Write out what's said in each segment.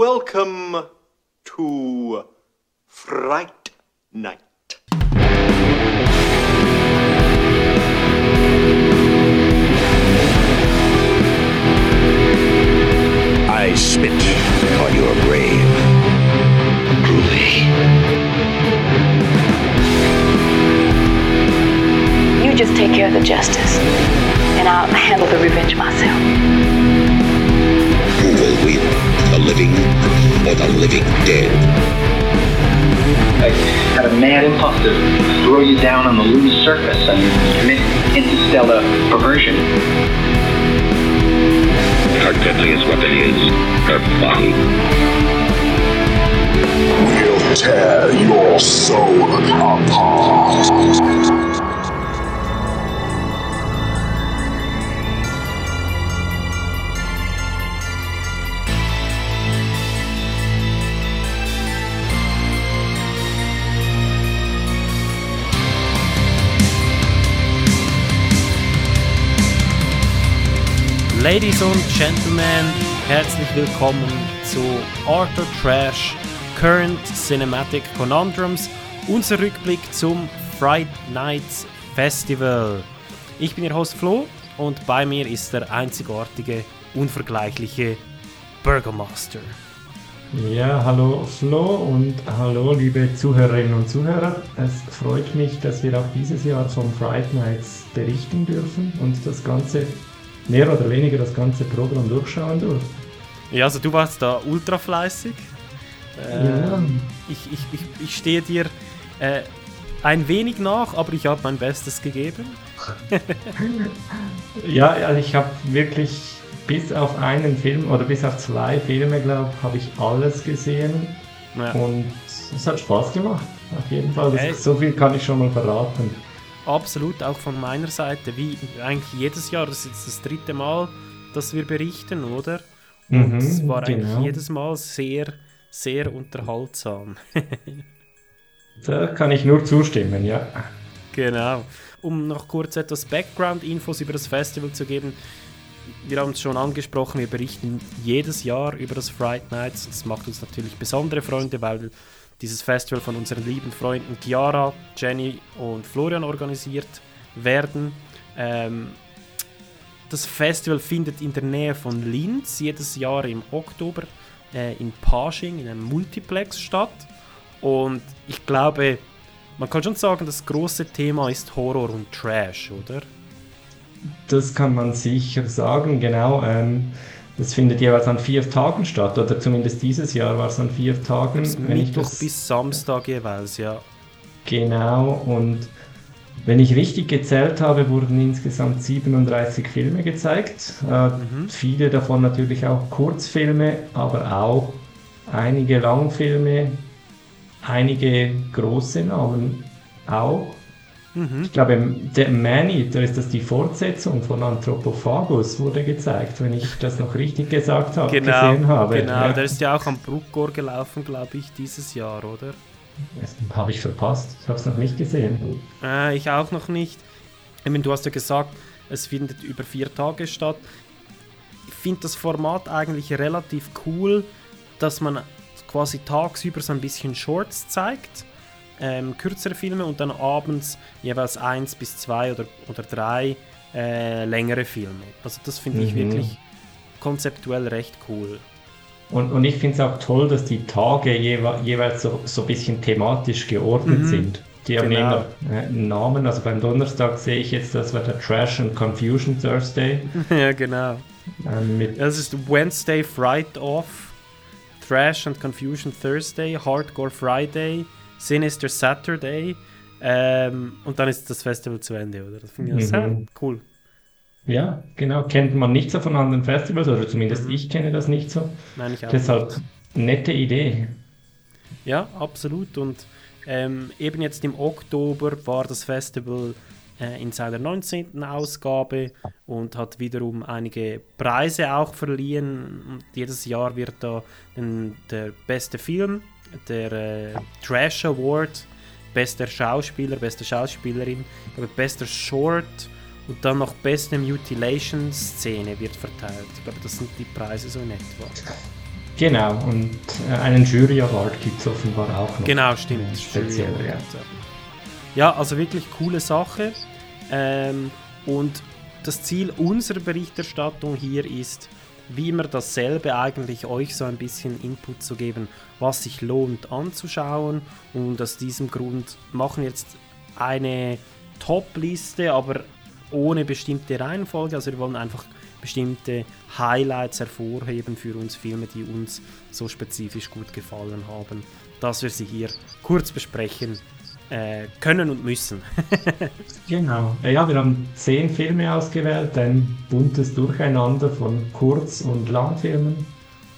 Welcome to Fright Night. I spit on your grave. Groovy. You just take care of the justice, and I'll handle the revenge myself. Who will win, the living or the living dead? I had a mad impulse to throw you down on the lunar surface and commit interstellar perversion. Her deadliest weapon is her body. We'll tear your soul apart. Ladies und Gentlemen, herzlich willkommen zu Arthur Trash Current Cinematic Conundrums, unser Rückblick zum Friday Nights Festival. Ich bin Ihr Host Flo und bei mir ist der einzigartige, unvergleichliche Burgermaster. Ja, hallo Flo und hallo liebe Zuhörerinnen und Zuhörer. Es freut mich, dass wir auch dieses Jahr vom Friday Nights berichten dürfen und das Ganze mehr oder weniger das ganze Programm durchschauen durften. Ja, also du warst da ultra fleißig. Äh, Ja. ich, ich, ich, ich stehe dir äh, ein wenig nach, aber ich habe mein Bestes gegeben. Ja, also ich habe wirklich bis auf einen Film oder bis auf zwei Filme, glaube ich, habe ich alles gesehen Ja. und es hat Spaß gemacht. Auf jeden Fall. Das. So viel kann ich schon mal verraten. Absolut, auch von meiner Seite, wie eigentlich jedes Jahr, das ist jetzt das dritte Mal, dass wir berichten, oder? Und Mhm, es war eigentlich genau. jedes Mal sehr, sehr unterhaltsam. Da kann ich nur zustimmen, ja. genau. Um noch kurz etwas Background-Infos über das Festival zu geben. Wir haben es schon angesprochen, wir berichten jedes Jahr über das Fright Nights. Das macht uns natürlich besondere Freunde, weil dieses Festival von unseren lieben Freunden Chiara, Jenny und Florian organisiert werden. Ähm, das Festival findet in der Nähe von Linz jedes Jahr im Oktober äh, in Pasching in einem Multiplex statt. Und ich glaube, man kann schon sagen, das große Thema ist Horror und Trash, oder? Das kann man sicher sagen, genau. Ähm, das findet jeweils an vier Tagen statt, oder zumindest dieses Jahr war es an vier Tagen. wenn ich Mittwoch das- bis Samstag jeweils, ja. Genau, und wenn ich richtig gezählt habe, wurden insgesamt 37 Filme gezeigt. Äh, Viele davon natürlich auch Kurzfilme, aber auch einige Langfilme, einige große Namen auch. Ich glaube, der Man-Eater ist das die Fortsetzung von Anthropophagus, wurde gezeigt, wenn ich das noch richtig gesagt habe, Genau, gesehen habe. genau. Ja. Der ist ja auch am Bruckgor gelaufen, glaube ich, dieses Jahr, oder? Das habe ich verpasst, ich habe es noch nicht gesehen. Äh, ich auch noch nicht. Ich meine, du hast ja gesagt, es findet über vier Tage statt. Ich finde das Format eigentlich relativ cool, dass man quasi tagsüber so ein bisschen Shorts zeigt, ähm, kürzere Filme und dann abends jeweils eins bis zwei oder, oder drei äh, längere Filme. Also das finde ich Mhm. wirklich konzeptuell recht cool. Und, und ich finde es auch toll, dass die Tage jewe jeweils so, so ein bisschen thematisch geordnet sind. Die haben Genau. immer äh, einen Namen. Also beim Donnerstag sehe ich jetzt, das war der Trash and Confusion Thursday. ja, genau. Ähm, Das ist Wednesday Fright Off, Trash and Confusion Thursday, Hardcore Friday, Sinister Saturday ähm, und dann ist das Festival zu Ende, oder? Das finde ich Mhm. sehr cool. ja, genau. Kennt man nicht so von anderen Festivals, oder zumindest Mhm. ich kenne das nicht so. Nein, ich auch Deshalb nicht. nette Idee. Ja, absolut. Und ähm, eben jetzt im Oktober war das Festival äh, in seiner 19. Ausgabe und hat wiederum einige Preise auch verliehen. Und jedes Jahr wird da den, der beste Film, der äh, Trash Award, bester Schauspieler, beste Schauspielerin, bester Short und dann noch beste Mutilation-Szene wird verteilt. Ich glaube, das sind die Preise so in etwa. Genau, und äh, einen Jury Award gibt es offenbar auch noch. Genau, stimmt. Speziell, ja. Ja, also wirklich coole Sache. Ähm, und das Ziel unserer Berichterstattung hier ist, wie immer dasselbe eigentlich, euch so ein bisschen Input zu geben, was sich lohnt anzuschauen. Und aus diesem Grund machen wir jetzt eine Top-Liste, aber ohne bestimmte Reihenfolge. Also wir wollen einfach bestimmte Highlights hervorheben für uns Filme, die uns so spezifisch gut gefallen haben, dass wir sie hier kurz besprechen äh, können und müssen. genau. Ja, wir haben zehn Filme ausgewählt, ein buntes Durcheinander von Kurz- und Langfilmen.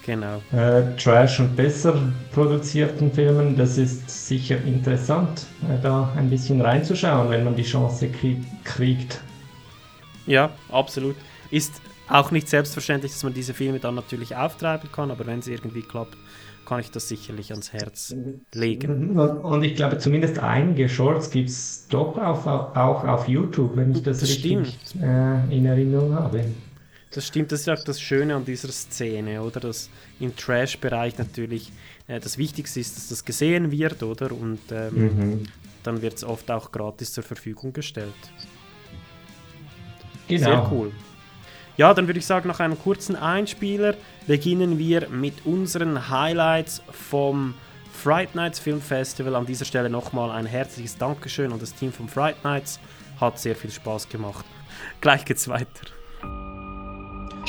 Genau. Äh, Trash und besser produzierten Filmen. Das ist sicher interessant, äh, da ein bisschen reinzuschauen, wenn man die Chance krie kriegt. Ja, absolut. Ist auch nicht selbstverständlich, dass man diese Filme dann natürlich auftreiben kann, aber wenn es irgendwie klappt, kann ich das sicherlich ans Herz legen. Und ich glaube, zumindest einige Shorts gibt es doch auf, auch auf YouTube, wenn ich das, Das richtig äh, in Erinnerung habe. Das stimmt, das ist auch das Schöne an dieser Szene, oder? Dass im Trash-Bereich natürlich äh, das Wichtigste ist, dass das gesehen wird, oder? Und ähm, Mhm. dann wird es oft auch gratis zur Verfügung gestellt. Genau. Sehr cool. Ja, dann würde ich sagen, nach einem kurzen Einspieler beginnen wir mit unseren Highlights vom Fright Nights Film Festival. An dieser Stelle nochmal ein herzliches Dankeschön an das Team von Fright Nights. Hat sehr viel Spaß gemacht. Gleich geht's weiter.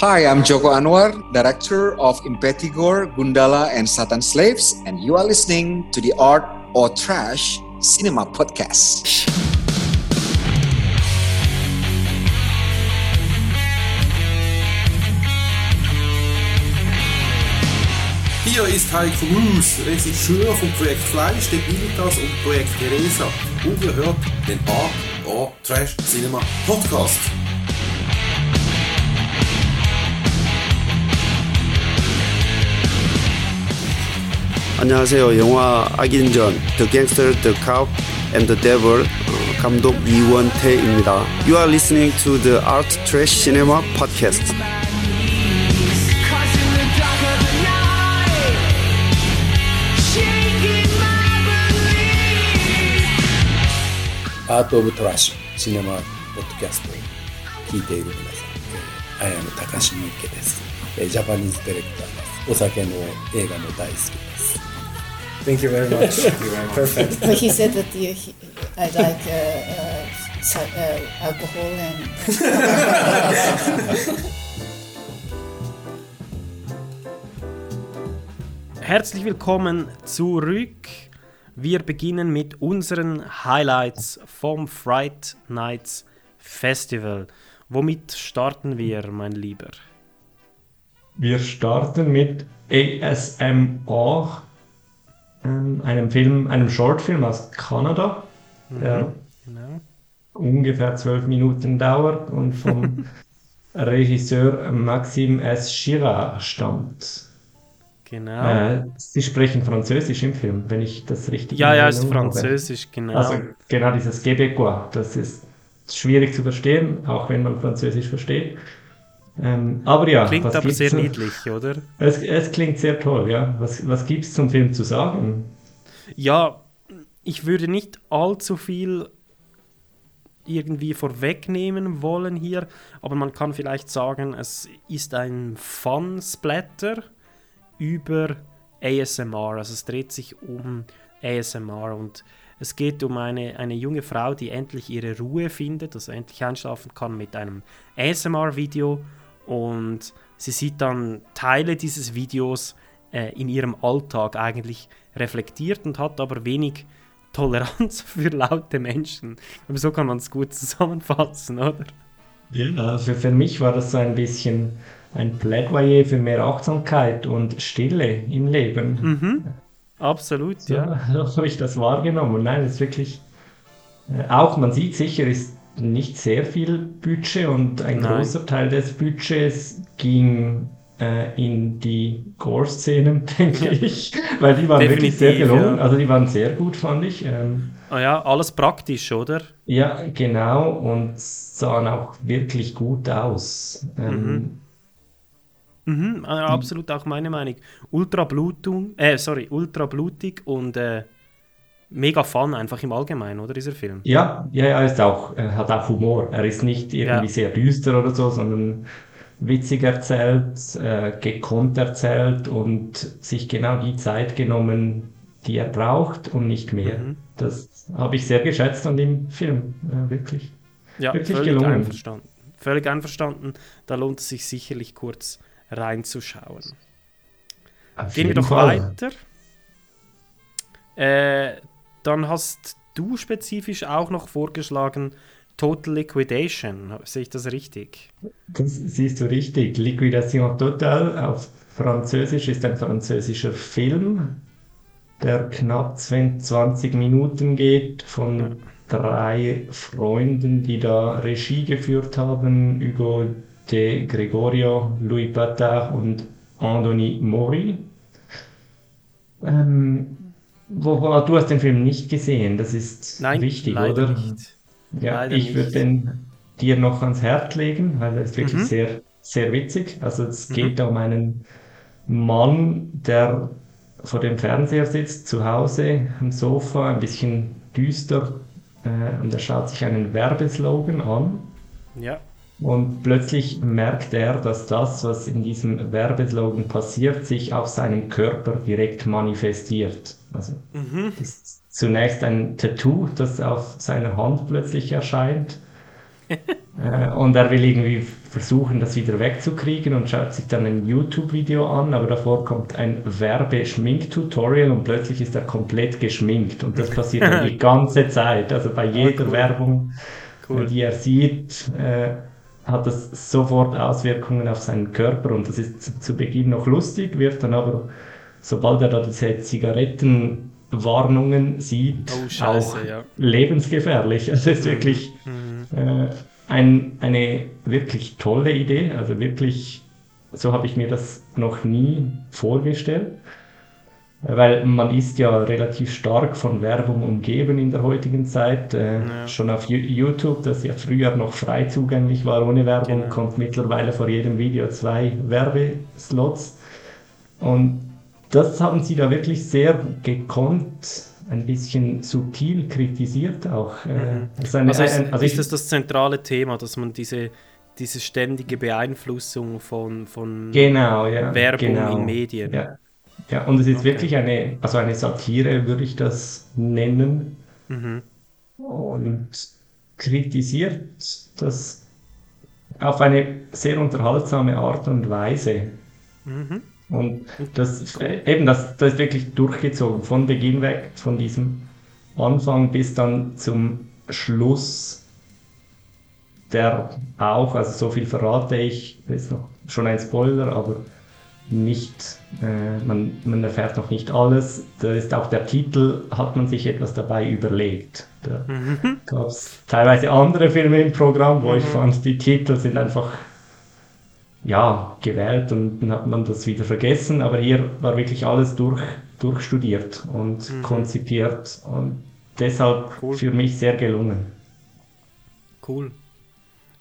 Hi, I'm Joko Anwar, director of Impetigore, Gundala, and Satan Slaves, and you are listening to the Art or Trash Cinema Podcast. Hier ist Heiko Rus, Regisseur vom Projekt Fleisch, der Bilitas und Projekt Teresa. Und ihr hört den Art or Trash Cinema Podcast. 안녕하세요. 영화 악인전 The Gangster, The Cop and the Devil 어, 감독 이원태입니다. You are listening to the Art Trash Cinema Podcast. アート・オブ・トラッシュシネマ・ポッドキャストを聞いている皆さん、えー、アイアム高橋美介です、えージャパニーズディレクターです。お酒の映画も大好きです。Thank you very much. Perfect. But he said that you, he, I like uh, uh, so- uh, alcohol and. Herzlich willkommen zurück. Wir beginnen mit unseren Highlights vom Fright Nights Festival. Womit starten wir, mein Lieber? Wir starten mit ASMR, ähm, einem Film, einem Shortfilm aus Kanada, der Genau. ungefähr zwölf Minuten dauert und vom Regisseur Maxime S. Girard stammt. Genau. Äh, Sie sprechen Französisch im Film, wenn ich das richtig Ja, ja, ist Erinnerung habe. Französisch, genau. Also genau dieses Québécois, das ist schwierig zu verstehen, auch wenn man Französisch versteht. Ähm, aber ja, Klingt aber sehr so- niedlich, oder? Es, es klingt sehr toll, ja. Was, was gibt es zum Film zu sagen? Ja, ich würde nicht allzu viel irgendwie vorwegnehmen wollen hier, aber man kann vielleicht sagen, es ist ein Fun-Splatter über ASMR. Also es dreht sich um ASMR und es geht um eine, eine junge Frau, die endlich ihre Ruhe findet, also endlich einschlafen kann mit einem ASMR-Video und sie sieht dann Teile dieses Videos äh, in ihrem Alltag eigentlich reflektiert und hat aber wenig Toleranz für laute Menschen. Aber so kann man es gut zusammenfassen, oder? Ja, also für mich war das so ein bisschen ein Plädoyer für mehr Achtsamkeit und Stille im Leben. Mhm. Absolut, So, ja. so habe ich das wahrgenommen. Nein, es ist wirklich äh, auch, man sieht sicher, ist nicht sehr viel Budget und ein Nein. großer Teil des Budgets ging äh, in die Gore-Szenen, denke Ja. ich, weil die waren wirklich sehr Definitiv, gelungen. ja. Also die waren sehr gut, fand ich. Ähm, Ah ja, alles praktisch, oder? ja, genau, und sahen auch wirklich gut aus. Ähm, Mhm. Mhm, äh, absolut auch meine Meinung. Ultra Blutung, äh, sorry, ultra blutig und äh, mega fun einfach im Allgemeinen, oder dieser Film? Ja, ja, er ist auch, er hat auch Humor. Er ist nicht irgendwie Ja. sehr düster oder so, sondern witzig erzählt, äh, gekonnt erzählt und sich genau die Zeit genommen, die er braucht und nicht mehr. Mhm. Das habe ich sehr geschätzt an dem Film, äh, wirklich. Ja, wirklich völlig gelungen. einverstanden. Völlig einverstanden. Da lohnt es sich sicherlich kurz reinzuschauen. Auf Gehen wir doch Fall. weiter. Äh, dann hast du spezifisch auch noch vorgeschlagen Total Liquidation. Sehe ich das richtig? Das siehst du richtig. Liquidation Totale auf Französisch ist ein französischer Film, der knapp 20 Minuten geht, von drei Freunden, die da Regie geführt haben, Hugo de Gregorio, Louis Patard und Anthony Mori. Ähm, wo, du hast den Film nicht gesehen, das ist Nein, wichtig, oder? nicht. Ja, Leider ich würde den dir noch ans Herz legen, weil er ist wirklich Mhm. sehr, sehr witzig. Also es Mhm. geht um einen Mann, der vor dem Fernseher sitzt, zu Hause am Sofa, ein bisschen düster, äh, und er schaut sich einen Werbeslogan an. Ja. Und plötzlich merkt er, dass das, was in diesem Werbeslogan passiert, sich auf seinem Körper direkt manifestiert. Also Mhm. zunächst ein Tattoo, das auf seiner Hand plötzlich erscheint. äh, und er will irgendwie versuchen, das wieder wegzukriegen und schaut sich dann ein YouTube-Video an, aber davor kommt ein Werbeschmink-Tutorial und plötzlich ist er komplett geschminkt. Und das passiert die ganze Zeit. Also bei jeder cool. Werbung, Cool. äh, die er sieht, äh, hat das sofort Auswirkungen auf seinen Körper und das ist zu- Beginn noch lustig, wird dann aber, sobald er da diese Zigarettenwarnungen sieht, Oh, scheiße, auch ja. lebensgefährlich. Also es ist wirklich Mhm. äh, ein, eine wirklich tolle Idee, also wirklich, so habe ich mir das noch nie vorgestellt. Weil man ist ja relativ stark von Werbung umgeben in der heutigen Zeit. Äh, Ja. Schon auf YouTube, das ja früher noch frei zugänglich war ohne Werbung, Genau. kommt mittlerweile vor jedem Video zwei Werbeslots. Und das haben sie da wirklich sehr gekonnt, ein bisschen subtil kritisiert auch. Mhm. also eine- Also ist, ein- also ist ich- das das zentrale Thema, dass man diese, diese ständige Beeinflussung von, von Genau, ja. Werbung genau. in Medien? Ja. Ja, und es ist Okay. wirklich eine, also eine Satire, würde ich das nennen. Mhm. Und kritisiert das auf eine sehr unterhaltsame Art und Weise. Mhm. Und das, eben, das, das ist wirklich durchgezogen, von Beginn weg, von diesem Anfang bis dann zum Schluss, der auch, also so viel verrate ich, das ist noch schon ein Spoiler, aber nicht, äh, man, man erfährt noch nicht alles. Da ist auch der Titel, hat man sich etwas dabei überlegt. Da Mhm. gab es teilweise andere Filme im Programm, wo ich Mhm. fand, die Titel sind einfach ja, gewählt und dann hat man das wieder vergessen, aber hier war wirklich alles durch, durchstudiert und Mhm. konzipiert und deshalb für mich sehr gelungen. Cool.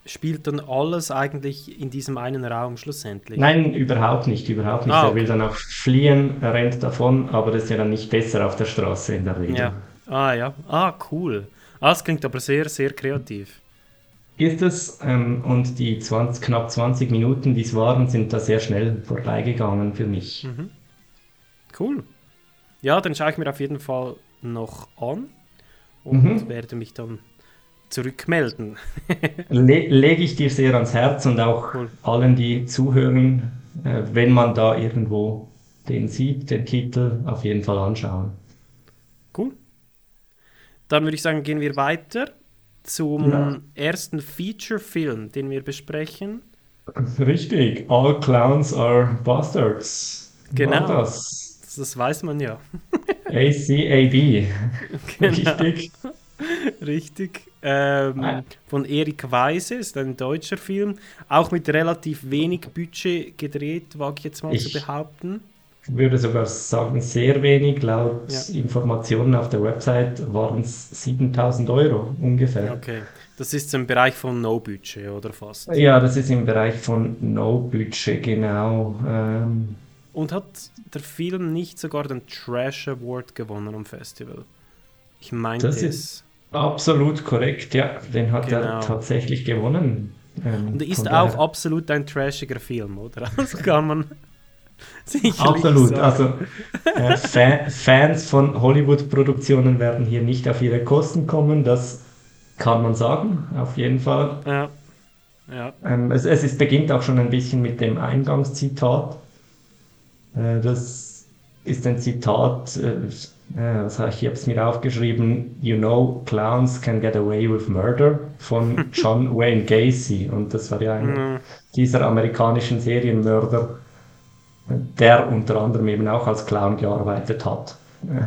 Spielt dann alles eigentlich in diesem einen Raum schlussendlich? Nein, überhaupt nicht, überhaupt nicht. Ah, Er will dann auch fliehen, rennt davon, aber das ist ja dann nicht besser auf der Straße in der Regel. Ja. Ah ja. Ah, cool. Ah, das klingt aber sehr, sehr kreativ. Ist es, ähm, und die 20, knapp 20 Minuten, die es waren, sind da sehr schnell vorbeigegangen für mich. Mhm. Cool. Ja, dann schaue ich mir auf jeden Fall noch an und Mhm. werde mich dann zurückmelden. Le lege ich dir sehr ans Herz und auch allen, die zuhören, äh, wenn man da irgendwo den sieht, den Titel, auf jeden Fall anschauen. Cool. Dann würde ich sagen, gehen wir weiter zum Ja. ersten Feature-Film, den wir besprechen. Richtig, all clowns are bastards. Genau. War das? Das weiß man ja. ACAB. Genau. Richtig. Richtig. Ähm, Von Erik Weise, ist ein deutscher Film. Auch mit relativ wenig Budget gedreht, wage ich jetzt mal zu Ich- behaupten. würde sogar sagen, sehr wenig. Laut Ja. Informationen auf der Website waren es 7000 Euro ungefähr. Okay. Das ist im Bereich von No-Budget, oder fast? Ja, das ist im Bereich von No-Budget, genau. Ähm, Und hat der Film nicht sogar den Trash Award gewonnen am Festival? Ich meinte das es. ist absolut korrekt, ja. Den hat Genau. er tatsächlich gewonnen. Ähm, Und ist auch absolut ein trashiger Film, oder? Das kann man sicherlich Absolut. sagen. Also äh, Fa Fans von Hollywood-Produktionen werden hier nicht auf ihre Kosten kommen. Das kann man sagen, auf jeden Fall. Ja. Ja. Ähm, es, es ist, beginnt auch schon ein bisschen mit dem Eingangszitat. Äh, das ist ein Zitat, hab ich, habe es mir aufgeschrieben, You know, clowns can get away with murder von John Wayne Gacy. Und das war ja einer dieser amerikanischen Serienmörder, der unter anderem eben auch als Clown gearbeitet hat.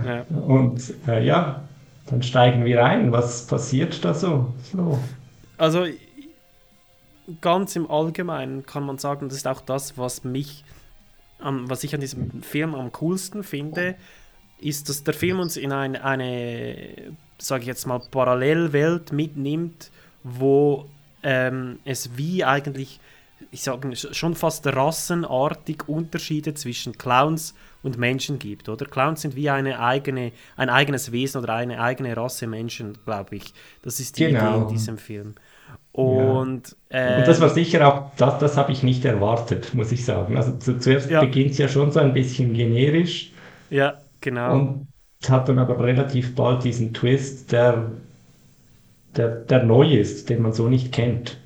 Ja. Und äh, ja, dann steigen wir ein. Was passiert da so? Flo? Also ganz im Allgemeinen kann man sagen, das ist auch das, was mich, am, was ich an diesem Film am coolsten finde, ist, dass der Film uns in ein, eine, sage ich jetzt mal, Parallelwelt mitnimmt, wo ähm, es wie eigentlich, ich sage schon fast rassenartig Unterschiede zwischen Clowns und Menschen gibt, oder? Clowns sind wie eine eigene, ein eigenes Wesen oder eine eigene Rasse Menschen, glaube ich. Das ist die Idee Genau. in diesem Film. Und, äh, Und das war sicher auch, das, das habe ich nicht erwartet, muss ich sagen. Also zu, zuerst Ja. beginnt es ja schon so ein bisschen generisch ja, genau. und hat dann aber relativ bald diesen Twist, der, der, der neu ist, den man so nicht kennt.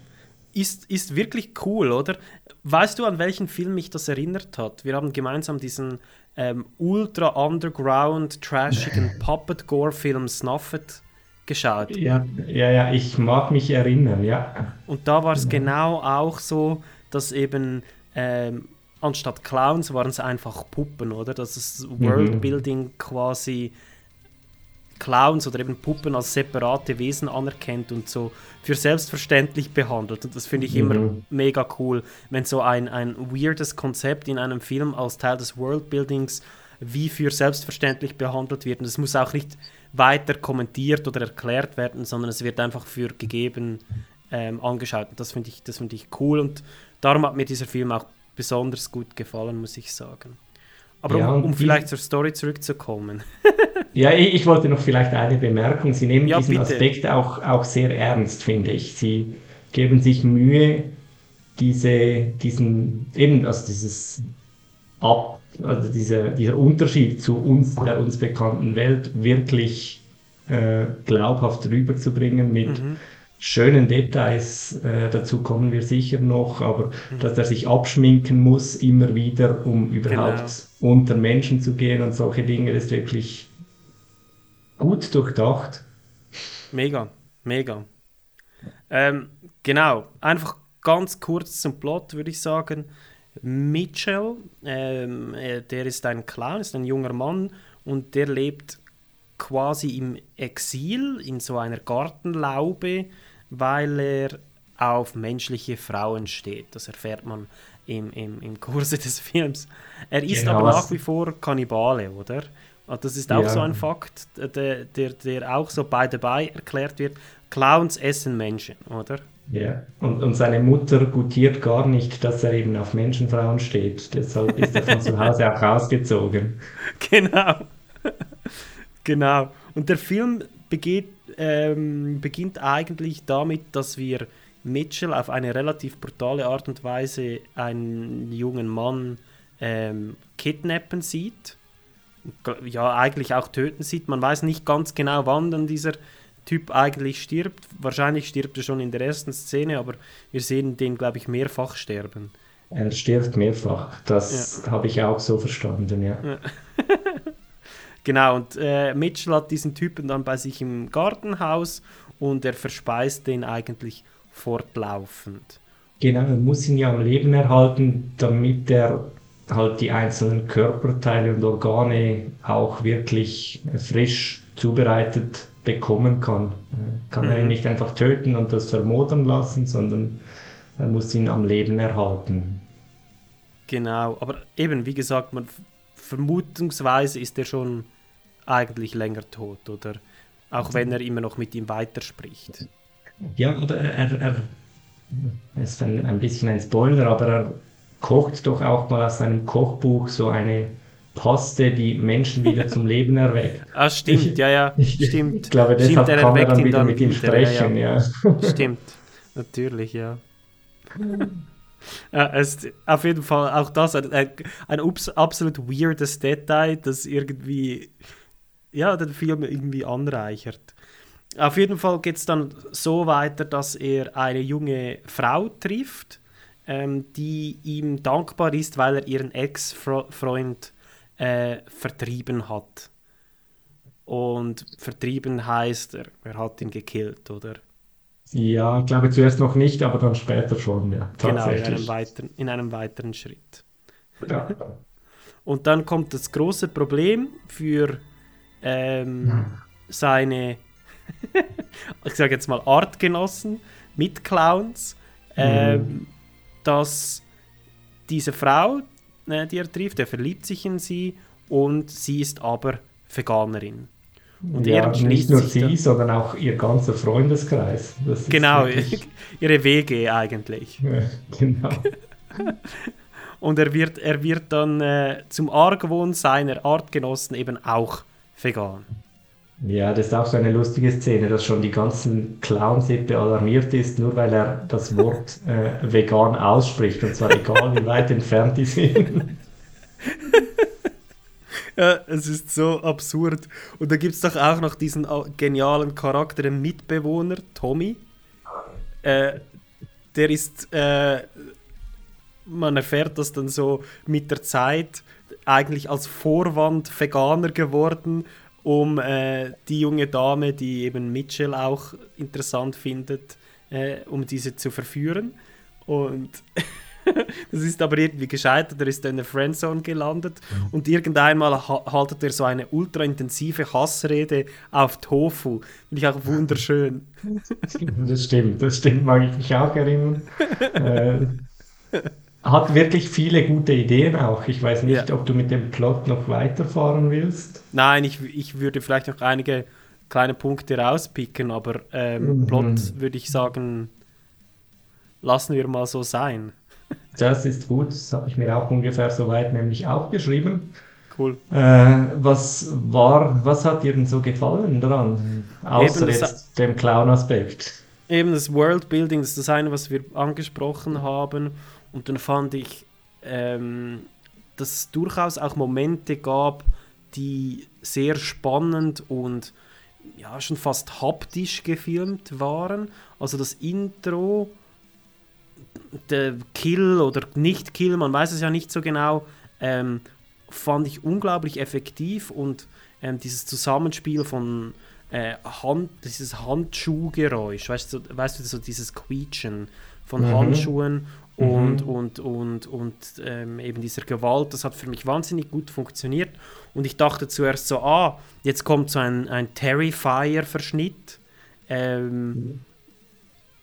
ist, ist wirklich cool, oder? Weißt du, an welchen Film mich das erinnert hat? Wir haben gemeinsam diesen ähm, ultra underground, trashigen Puppet-Gore-Film Snuffet geschaut. Ja, ja, ja, ich mag mich erinnern, ja. Und da war es genau auch so, dass eben ähm, anstatt Clowns waren es einfach Puppen, oder? Dass das Worldbuilding quasi Clowns oder eben Puppen als separate Wesen anerkennt und so für selbstverständlich behandelt. Und das finde ich immer Mhm. mega cool, wenn so ein, ein weirdes Konzept in einem Film als Teil des Worldbuildings wie für selbstverständlich behandelt wird. Und es muss auch nicht weiter kommentiert oder erklärt werden, sondern es wird einfach für gegeben ähm, angeschaut. Und das finde ich, das finde ich cool und darum hat mir dieser Film auch besonders gut gefallen, muss ich sagen. Aber Ja, um, um vielleicht zur Story zurückzukommen. Ja, ich, ich wollte noch vielleicht eine Bemerkung. Sie nehmen Ja, diesen bitte. Aspekt auch, auch sehr ernst, finde ich. Sie geben sich Mühe, diese, diesen, eben, also dieses Ab, also diese, dieser Unterschied zu uns, der uns bekannten Welt, wirklich äh, glaubhaft rüberzubringen mit Mhm. schönen Details. Äh, dazu kommen wir sicher noch, aber Mhm. dass er sich abschminken muss, immer wieder, um überhaupt Genau. unter Menschen zu gehen und solche Dinge, ist wirklich gut durchdacht. Mega, mega. Ähm, genau, einfach ganz kurz zum Plot, würde ich sagen. Mitchell, ähm, äh, der ist ein Clown, ist ein junger Mann und der lebt quasi im Exil in so einer Gartenlaube, weil er auf menschliche Frauen steht. Das erfährt man im, im, im Kurse des Films. Er ist Genau, aber was- nach wie vor Kannibale, oder? Und das ist auch Ja. so ein Fakt, der, der, der auch so by the by erklärt wird. Clowns essen Menschen, oder? Ja. Und, und seine Mutter gutiert gar nicht, dass er eben auf Menschenfrauen steht. Deshalb ist er von zu Hause auch ausgezogen. Genau. genau. Und der Film begeht, ähm, beginnt eigentlich damit, dass wir Mitchell auf eine relativ brutale Art und Weise einen jungen Mann ähm, kidnappen sieht. Ja, eigentlich auch töten sieht. Man weiß nicht ganz genau, wann dann dieser Typ eigentlich stirbt. Wahrscheinlich stirbt er schon in der ersten Szene, aber wir sehen den, glaube ich, mehrfach sterben. Er stirbt mehrfach. Das habe ich auch so verstanden, ja. Ja. genau, und äh, Mitchell hat diesen Typen dann bei sich im Gartenhaus und er verspeist den eigentlich fortlaufend. Genau, er muss ihn ja am Leben erhalten, damit er halt die einzelnen Körperteile und Organe auch wirklich frisch zubereitet bekommen kann. Kann er ihn Mhm. nicht einfach töten und das vermodern lassen, sondern er muss ihn am Leben erhalten. Genau, aber eben, wie gesagt, man vermutungsweise ist er schon eigentlich länger tot, oder? Auch wenn er immer noch mit ihm weiterspricht. Ja, oder er, er, ist ein, ein bisschen ein Spoiler, aber er kocht doch auch mal aus seinem Kochbuch so eine Paste, die Menschen wieder zum Leben erweckt. Ah, stimmt, ja, ja, stimmt. Ich glaube, deshalb stimmt, kann erweckt dann ihn wieder dann mit ihm sprechen, ja. Stimmt, natürlich, ja. Ja, es ist auf jeden Fall auch das ein, ein, absolut weirdes Detail, das irgendwie ja, den Film irgendwie anreichert. Auf jeden Fall geht es dann so weiter, dass er eine junge Frau trifft, ähm, die ihm dankbar ist, weil er ihren Ex-Freund äh, vertrieben hat. Und vertrieben heißt, er, er hat ihn gekillt, oder? Ja, ich glaube zuerst noch nicht, aber dann später schon, ja. Genau, in einem, weiteren, in einem weiteren Schritt. Ja. Und dann kommt das große Problem für ähm, seine, ich sage jetzt mal Artgenossen, Mitclowns, ähm, dass diese Frau, äh, die er trifft, er verliebt sich in sie und sie ist aber Veganerin. Und ja, er nicht nur sie, dann- sondern auch ihr ganzer Freundeskreis. Das ist Genau, ihre Wege eigentlich. Ja, genau. Und er wird, er wird dann äh, zum Argwohn seiner Artgenossen eben auch vegan. Ja, das ist auch so eine lustige Szene, dass schon die ganzen Clownsippe alarmiert ist, nur weil er das Wort äh, vegan ausspricht. Und zwar egal, wie weit entfernt die sind. Ja, es ist so absurd. Und da gibt es doch auch noch diesen genialen Charakter, den Mitbewohner, Tommy. Äh, der ist, äh, man erfährt das dann so mit der Zeit, eigentlich als Vorwand Veganer geworden, um äh, die junge Dame, die eben Mitchell auch interessant findet, äh, um diese zu verführen. Und das ist aber irgendwie gescheitert, er ist dann in der Friendzone gelandet und irgendeinmal ha haltet er so eine ultra intensive Hassrede auf Tofu. Finde ich auch wunderschön. Das stimmt, das stimmt, mag ich mich auch erinnern. äh, hat wirklich viele gute Ideen auch. Ich weiß nicht, Ja. ob du mit dem Plot noch weiterfahren willst. Nein, ich, ich würde vielleicht noch einige kleine Punkte rauspicken, aber ähm, Mhm. Plot würde ich sagen, lassen wir mal so sein. Das ist gut, das habe ich mir auch ungefähr so weit nämlich aufgeschrieben. Cool. Äh, was war, was hat dir denn so gefallen daran? Außer das- jetzt dem Clown-Aspekt. Eben das Worldbuilding, das ist das eine, was wir angesprochen haben. Und dann fand ich, ähm, dass es durchaus auch Momente gab, die sehr spannend und ja, schon fast haptisch gefilmt waren. Also das Intro, der Kill oder Nicht-Kill, man weiß es ja nicht so genau, ähm, fand ich unglaublich effektiv und ähm, dieses Zusammenspiel von äh, Hand, dieses Handschuhgeräusch, weißt du, weißt du, so dieses Quietschen von Mhm. Handschuhen und, Mhm. und, und, und ähm, eben dieser Gewalt, das hat für mich wahnsinnig gut funktioniert. Und ich dachte zuerst so, ah, jetzt kommt so ein, ein Terrifier-Verschnitt. Ähm,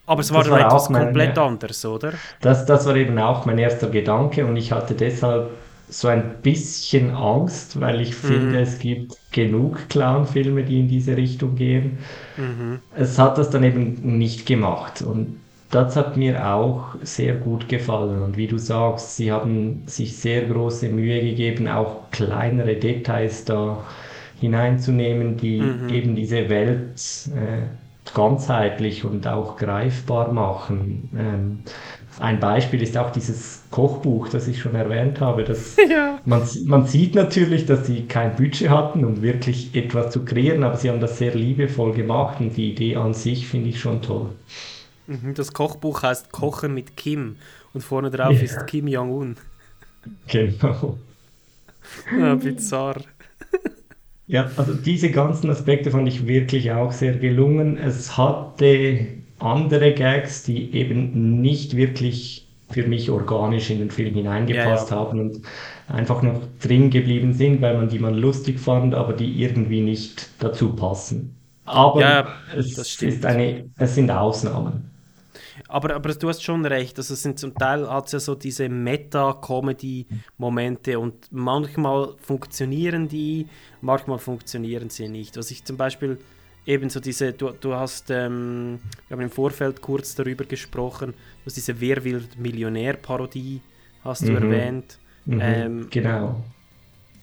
aber es war Das dann war etwas auch mein- komplett ja. anderes, oder? Das, das war eben auch mein erster Gedanke und ich hatte deshalb so ein bisschen Angst, weil ich finde, es gibt genug Clown-Filme, die in diese Richtung gehen. Mhm. Es hat das dann eben nicht gemacht und das hat mir auch sehr gut gefallen. Und wie du sagst, sie haben sich sehr große Mühe gegeben, auch kleinere Details da hineinzunehmen, die Mhm. eben diese Welt äh, ganzheitlich und auch greifbar machen. Ähm, ein Beispiel ist auch dieses Kochbuch, das ich schon erwähnt habe. Das, Ja. man, man sieht natürlich, dass sie kein Budget hatten, um wirklich etwas zu kreieren, aber sie haben das sehr liebevoll gemacht und die Idee an sich finde ich schon toll. Mhm, Das Kochbuch heißt Kochen mit Kim und vorne drauf Ja. ist Kim Jong-un. Genau. Ja, bizarr. Ja, also diese ganzen Aspekte fand ich wirklich auch sehr gelungen. Es hatte andere Gags, die eben nicht wirklich für mich organisch in den Film hineingepasst Ja, ja. haben und einfach noch drin geblieben sind, weil man die man lustig fand, aber die irgendwie nicht dazu passen. Aber Ja, es, ist eine, es sind Ausnahmen. Aber, aber du hast schon recht, also es sind zum Teil hat es ja so diese Meta-Comedy-Momente und manchmal funktionieren die, manchmal funktionieren sie nicht. Was ich zum Beispiel eben so diese, du, du hast, ähm, wir haben im Vorfeld kurz darüber gesprochen, du hast diese Wer wird Millionär-Parodie, hast du Mhm. erwähnt. Mhm, Ähm, genau.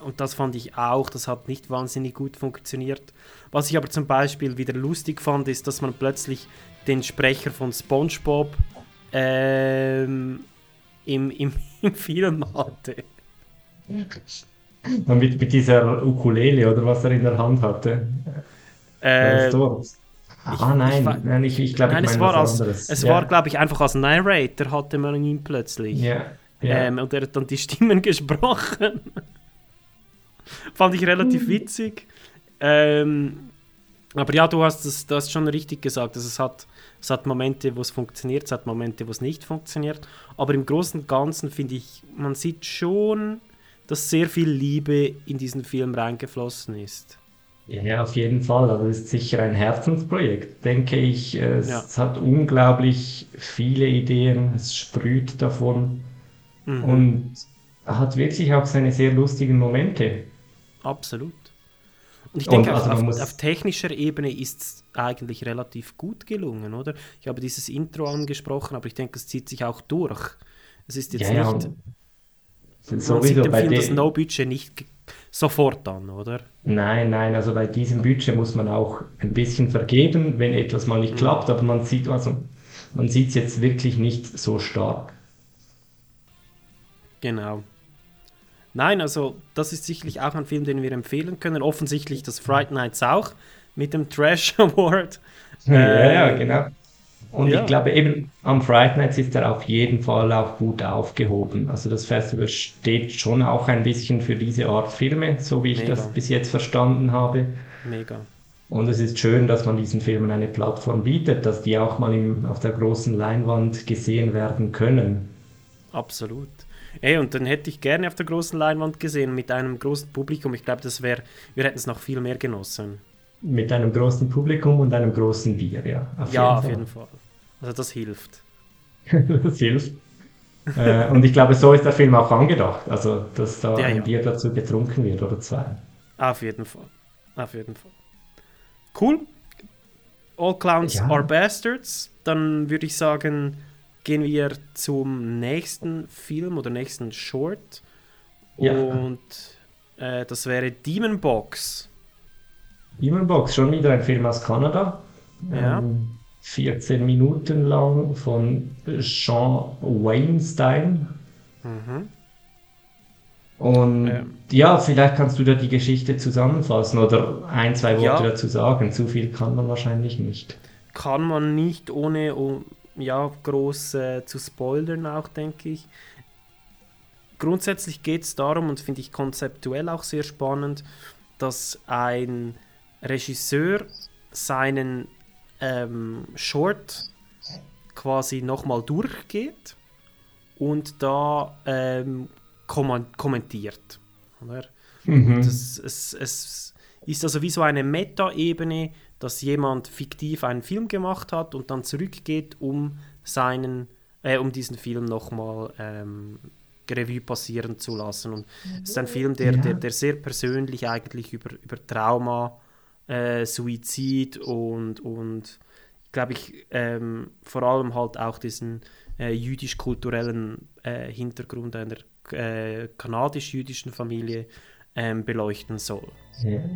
und das fand ich auch, das hat nicht wahnsinnig gut funktioniert. Was ich aber zum Beispiel wieder lustig fand, ist, dass man plötzlich den Sprecher von SpongeBob ähm, im, im, im Film hatte. Und mit, mit dieser Ukulele oder was er in der Hand hatte. Äh? Ah nein, ich nein, ich, ich glaube, ich es meine war, was als, anderes. es ja. war glaube ich, einfach als Narrator hatte man ihn plötzlich. Ja, ja. Ähm, und er hat dann die Stimmen gesprochen. Fand ich relativ witzig. Ähm, aber ja, du hast es du hast schon richtig gesagt. Also es, hat, es hat Momente, wo es funktioniert, es hat Momente, wo es nicht funktioniert. Aber im Großen und Ganzen finde ich, man sieht schon, dass sehr viel Liebe in diesen Film reingeflossen ist. Ja, auf jeden Fall. Also es ist sicher ein Herzensprojekt, denke ich. Es Ja. hat unglaublich viele Ideen, es sprüht davon Mhm. und hat wirklich auch seine sehr lustigen Momente. Absolut. Und ich Und denke, also man auf, auf technischer Ebene ist es eigentlich relativ gut gelungen, oder? Ich habe dieses Intro angesprochen, aber ich denke, es zieht sich auch durch. Es ist jetzt Ja, ja, nicht. und Man sowieso sieht dem bei Film das dem- No-Budget nicht sofort an, oder? Nein, nein, also bei diesem Budget muss man auch ein bisschen vergeben, wenn etwas mal Mhm. nicht klappt, aber man sieht also, man sieht es jetzt wirklich nicht so stark. Genau. Nein, also das ist sicherlich auch ein Film, den wir empfehlen können. Offensichtlich das Fright Nights auch mit dem Trash Award. Ja, ja, Ähm, genau. Und ja. ich glaube eben, am Fright Nights ist er auf jeden Fall auch gut aufgehoben. Also das Festival steht schon auch ein bisschen für diese Art Filme, so wie ich Mega. das bis jetzt verstanden habe. Mega. Und es ist schön, dass man diesen Filmen eine Plattform bietet, dass die auch mal im, auf der großen Leinwand gesehen werden können. Absolut. Ey, und dann hätte ich gerne auf der großen Leinwand gesehen mit einem großen Publikum. Ich glaube, das wäre, wir hätten es noch viel mehr genossen. Mit einem großen Publikum und einem großen Bier, ja. Auf ja, auf jeden jeden Fall. Also das hilft. Das hilft. äh, und ich glaube, so ist der Film auch angedacht. Also, dass da Ja, ein ja. Bier dazu getrunken wird oder zwei. Auf jeden Fall. Auf jeden Fall. Cool. All Clowns Ja. are Bastards. Dann würde ich sagen, gehen wir zum nächsten Film oder nächsten Short. Ja. Und äh, das wäre Demon Box. Demon Box, schon wieder ein Film aus Kanada. Ja. Ähm, 14 Minuten lang von Sean Weinstein. Mhm. Und Ähm. ja, vielleicht kannst du da die Geschichte zusammenfassen oder ein, zwei Worte Ja. dazu sagen. Zu viel kann man wahrscheinlich nicht. kann man nicht ohne um, ja, groß äh, zu spoilern auch, denke ich. Grundsätzlich geht es darum, und finde ich konzeptuell auch sehr spannend, dass ein Regisseur seinen ähm, Short quasi nochmal durchgeht und da ähm, kommen- kommentiert. Oder? Mhm. Das, es, es ist also wie so eine Meta-Ebene, dass jemand fiktiv einen Film gemacht hat und dann zurückgeht, um seinen, äh, um diesen Film nochmal ähm, Revue passieren zu lassen. Und es ist ein Film, der, Ja. der, der sehr persönlich eigentlich über, über Trauma, äh, Suizid und, und glaube ich, ähm, vor allem halt auch diesen äh, jüdisch-kulturellen äh, Hintergrund einer äh, kanadisch-jüdischen Familie ähm, beleuchten soll.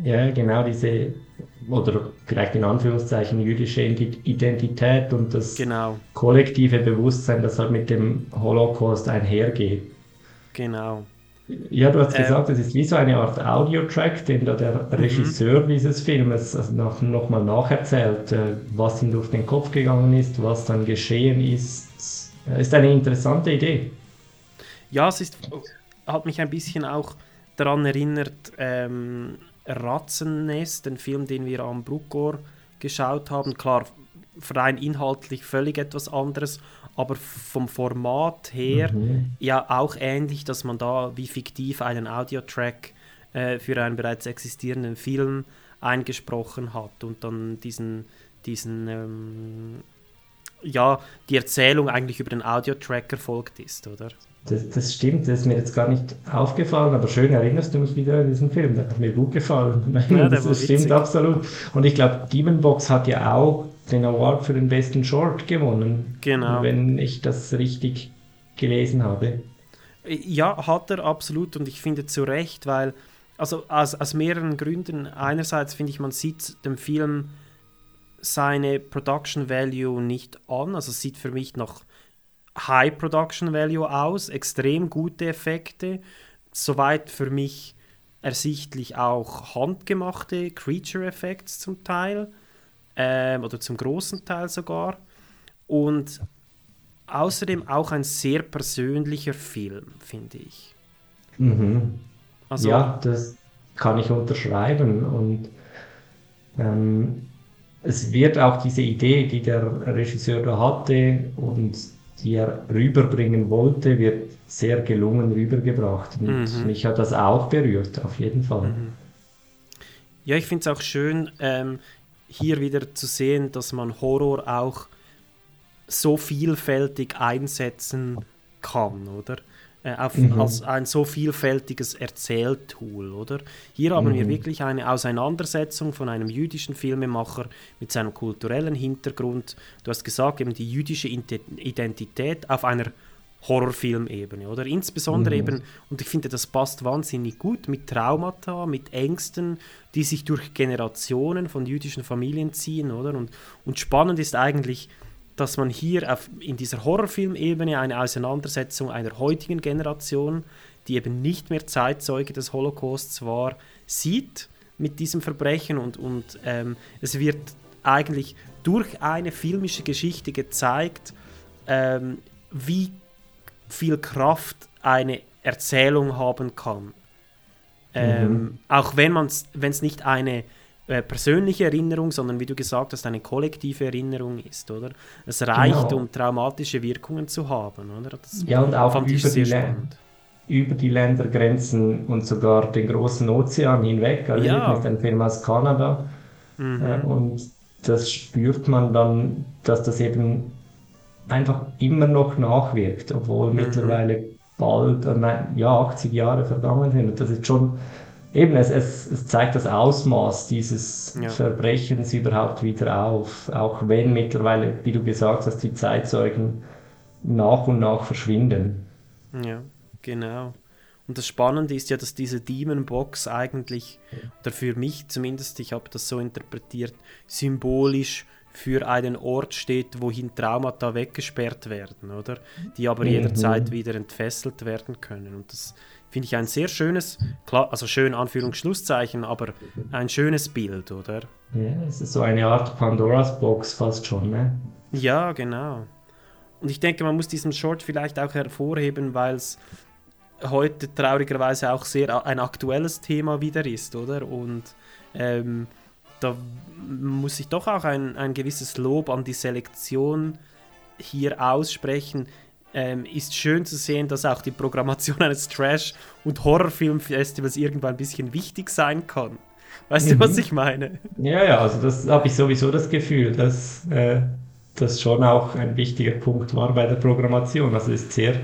Ja, genau diese, oder vielleicht in Anführungszeichen jüdische Identität und das Genau, kollektive Bewusstsein, das halt mit dem Holocaust einhergeht. genau. Ja, du hast Ähm. gesagt, es ist wie so eine Art Audiotrack, den da der Regisseur dieses Filmes also noch, noch mal nacherzählt, äh, was ihm durch den Kopf gegangen ist, was dann geschehen ist. Äh, Ist eine interessante Idee. Ja, es ist, hat mich ein bisschen auch daran erinnert, ähm, Ratzennest, den Film, den wir am Bruckor geschaut haben. Klar, rein inhaltlich völlig etwas anderes, aber vom Format her Mhm. ja auch ähnlich, dass man da wie fiktiv einen Audiotrack äh, für einen bereits existierenden Film eingesprochen hat und dann diesen, diesen ähm, ja, die Erzählung eigentlich über den Audiotrack erfolgt ist, oder? Das, das stimmt, das ist mir jetzt gar nicht aufgefallen, aber schön erinnerst du mich wieder an diesen Film, der hat mir gut gefallen. Ja, das, das stimmt absolut. Und ich glaube, Demon Box hat ja auch den Award für den besten Short gewonnen. Genau. Wenn ich das richtig gelesen habe. Ja, hat er absolut und ich finde zu Recht, weil, also aus, aus mehreren Gründen. Einerseits finde ich, man sieht dem Film seine Production Value nicht an. Also es sieht für mich noch High Production Value aus, extrem gute Effekte, soweit für mich ersichtlich auch handgemachte Creature Effects zum Teil ähm, oder zum großen Teil sogar und außerdem auch ein sehr persönlicher Film, finde ich. Mhm. Also, ja, das kann ich unterschreiben und ähm, es wird auch diese Idee, die der Regisseur da hatte und die er rüberbringen wollte, wird sehr gelungen rübergebracht. Und mhm. mich hat das auch berührt, auf jeden Fall. Mhm. Ja, ich finde es auch schön, ähm, hier wieder zu sehen, dass man Horror auch so vielfältig einsetzen kann, oder? Äh, auf, mhm. als ein so vielfältiges Erzähltool, oder? Hier haben mhm. wir wirklich eine Auseinandersetzung von einem jüdischen Filmemacher mit seinem kulturellen Hintergrund. Du hast gesagt, eben die jüdische Identität auf einer Horrorfilmebene, oder? Insbesondere mhm. eben, und ich finde, das passt wahnsinnig gut mit Traumata, mit Ängsten, die sich durch Generationen von jüdischen Familien ziehen, oder? Und, und spannend ist eigentlich, dass man hier auf, in dieser Horrorfilmebene eine Auseinandersetzung einer heutigen Generation, die eben nicht mehr Zeitzeuge des Holocausts war, sieht mit diesem Verbrechen und, und ähm, es wird eigentlich durch eine filmische Geschichte gezeigt, ähm, wie viel Kraft eine Erzählung haben kann. Ähm, mhm. Auch wenn es nicht eine äh, persönliche Erinnerung, sondern wie du gesagt hast, eine kollektive Erinnerung ist, oder? Es reicht, genau. um traumatische Wirkungen zu haben, oder? Das ja, und auch über die, über die Ländergrenzen und sogar den großen Ozean hinweg. Also ja. nicht ein Film aus Kanada. Mhm. Äh, und das spürt man dann, dass das eben einfach immer noch nachwirkt, obwohl mhm. mittlerweile bald, äh, ja, 80 Jahre vergangen sind. Und das ist schon eben, es, es, es zeigt das Ausmaß dieses ja. Verbrechens überhaupt wieder auf, auch wenn mittlerweile, wie du gesagt hast, die Zeitzeugen nach und nach verschwinden. Ja, genau. Und das Spannende ist ja, dass diese Demon Box eigentlich, oder für mich zumindest, ich habe das so interpretiert, symbolisch für einen Ort steht, wohin Traumata weggesperrt werden, oder? Die aber mhm. jederzeit wieder entfesselt werden können. Und das finde ich ein sehr schönes, klar, also schön Anführungsschlusszeichen, aber ein schönes Bild, oder? Ja, es ist so eine Art Pandoras Box fast schon, ne? Ja, genau. Und ich denke, man muss diesen Short vielleicht auch hervorheben, weil es heute traurigerweise auch sehr ein aktuelles Thema wieder ist, oder? Und ähm, da muss ich doch auch ein, ein gewisses Lob an die Selektion hier aussprechen ähm, ist schön zu sehen, dass auch die Programmation eines Trash- und Horrorfilmfestivals irgendwann ein bisschen wichtig sein kann. Weißt mhm. du, was mhm. ich meine? Ja, ja, also das habe ich sowieso das Gefühl, dass äh, das schon auch ein wichtiger Punkt war bei der Programmation. Also ist sehr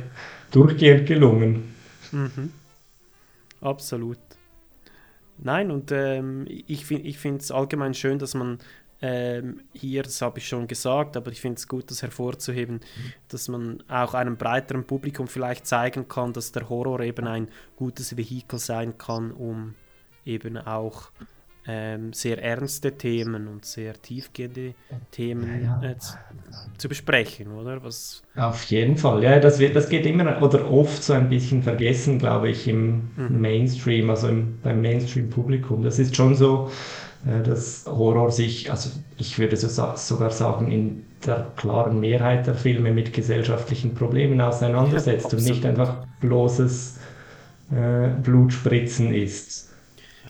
durchgehend gelungen. Mhm. Absolut. Nein, und ähm, ich, ich finde es allgemein schön, dass man ähm, hier, das habe ich schon gesagt, aber ich finde es gut, das hervorzuheben, dass man auch einem breiteren Publikum vielleicht zeigen kann, dass der Horror eben ein gutes Vehikel sein kann, um eben auch ähm, sehr ernste Themen und sehr tiefgehende Themen äh, zu, zu, besprechen, oder? Was Auf jeden Fall, ja, das, wird, das geht immer oder oft so ein bisschen vergessen, glaube ich, im mhm. Mainstream, also im, beim Mainstream-Publikum. Das ist schon so, dass Horror sich, also ich würde so, sogar sagen, in der klaren Mehrheit der Filme mit gesellschaftlichen Problemen auseinandersetzt ja, und nicht einfach bloßes äh, Blutspritzen ist.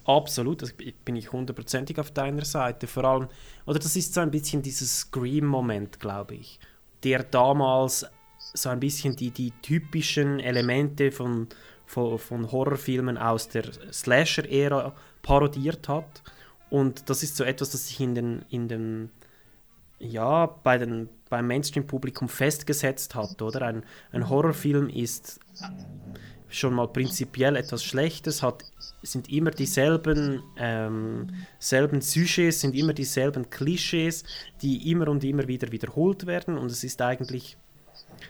Absolut, das bin ich hundertprozentig auf deiner Seite. Vor allem, oder das ist so ein bisschen dieses Scream-Moment, glaube ich, der damals so ein bisschen die, die typischen Elemente von, von, von Horrorfilmen aus der Slasher-Ära parodiert hat und das ist so etwas, das sich in den, in den ja, bei den, beim Mainstream-Publikum festgesetzt hat, oder? Ein, ein Horrorfilm ist schon mal prinzipiell etwas Schlechtes, hat, sind immer dieselben ähm, selben Sujets, sind immer dieselben Klischees, die immer und immer wieder wiederholt werden und es ist eigentlich,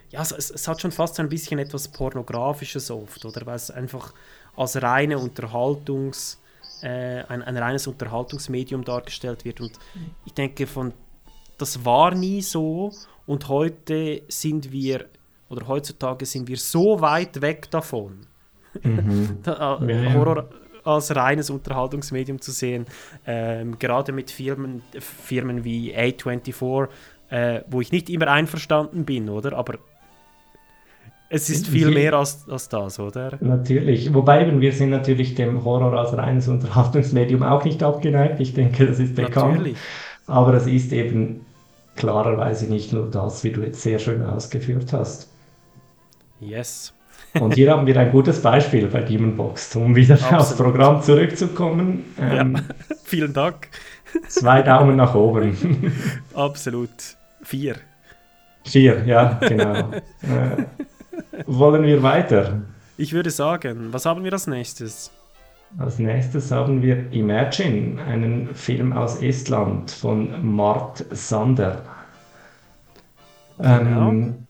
ja, es, es hat schon fast ein bisschen etwas Pornografisches oft, oder? Weil es einfach als reine Unterhaltungs- äh, ein, ein reines Unterhaltungsmedium dargestellt wird und ich denke von das war nie so und heute sind wir oder heutzutage sind wir so weit weg davon, Mhm. da, äh, Ja, ja. Horror als reines Unterhaltungsmedium zu sehen. Ähm, gerade mit Firmen, Firmen wie A24, äh, wo ich nicht immer einverstanden bin, oder? Aber es ist viel mehr als, als das, oder? Natürlich. Wobei eben, wir sind natürlich dem Horror als reines Unterhaltungsmedium auch nicht abgeneigt. Ich denke, das ist bekannt. Natürlich. Aber es ist eben klarerweise nicht nur das, wie du jetzt sehr schön ausgeführt hast. Yes. Und hier haben wir ein gutes Beispiel bei Demon Box, um wieder aufs Absolut. Programm zurückzukommen. Ähm, ja. Vielen Dank. Zwei Daumen nach oben. Absolut. Vier. Vier, ja, genau. äh, wollen wir weiter? Ich würde sagen, was haben wir als nächstes? Als nächstes haben wir Imagine, einen Film aus Estland von Mart Sander. Ähm,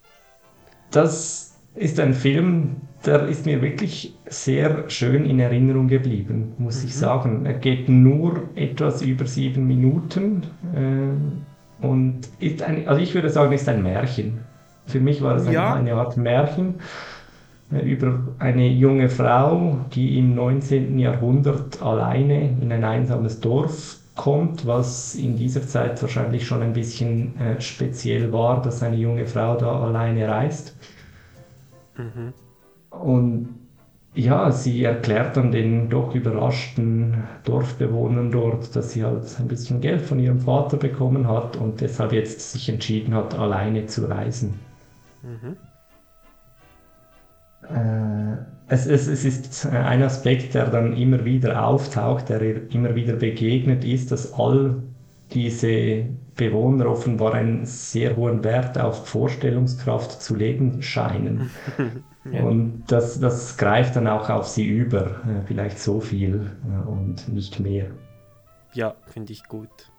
das ist ein Film, der ist mir wirklich sehr schön in Erinnerung geblieben, muss ich sagen. Er geht nur etwas über sieben Minuten äh, und ist ein, also ich würde sagen, ist ein Märchen. Für mich war es Ja. eine, Art Märchen äh, über eine junge Frau, die im 19. Jahrhundert alleine in ein einsames Dorf kommt, was in dieser Zeit wahrscheinlich schon ein bisschen äh, speziell war, dass eine junge Frau da alleine reist. Mhm. Und ja, sie erklärt dann den doch überraschten Dorfbewohnern dort, dass sie halt ein bisschen Geld von ihrem Vater bekommen hat und deshalb jetzt sich entschieden hat, alleine zu reisen. Mhm. Äh, es, es, es ist äh, ein Aspekt, der dann immer wieder auftaucht, der immer wieder begegnet, ist, dass all diese Bewohner offenbar einen sehr hohen Wert auf Vorstellungskraft zu legen scheinen. Ja. Und das, das greift dann auch auf sie über, äh, vielleicht so viel und nicht mehr. Ja, finde ich gut.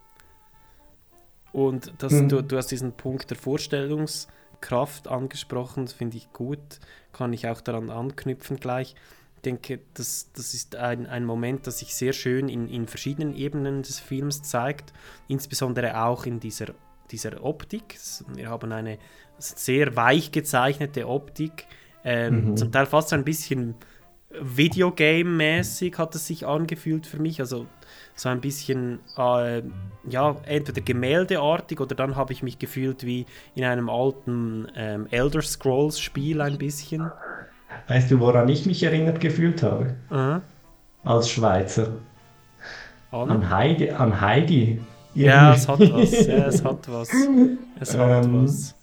Und das, Mhm. du, du hast diesen Punkt der Vorstellungskraft angesprochen, das finde ich gut. Kann ich auch daran anknüpfen gleich. Ich denke, das, das ist ein, ein Moment, das sich sehr schön in, in verschiedenen Ebenen des Films zeigt, insbesondere auch in dieser, dieser Optik. Wir haben eine sehr weich gezeichnete Optik, ähm, Mhm. zum Teil fast ein bisschen Videogame-mäßig hat es sich angefühlt für mich. Also so ein bisschen, äh, ja, entweder gemäldeartig oder dann habe ich mich gefühlt wie in einem alten ähm, Elder Scrolls-Spiel ein bisschen. Weißt du, woran ich mich erinnert gefühlt habe? Aha. Als Schweizer. An? An Heidi. An Heidi. Ja, es hat was. Ja, es hat was. Es hat Ähm, was.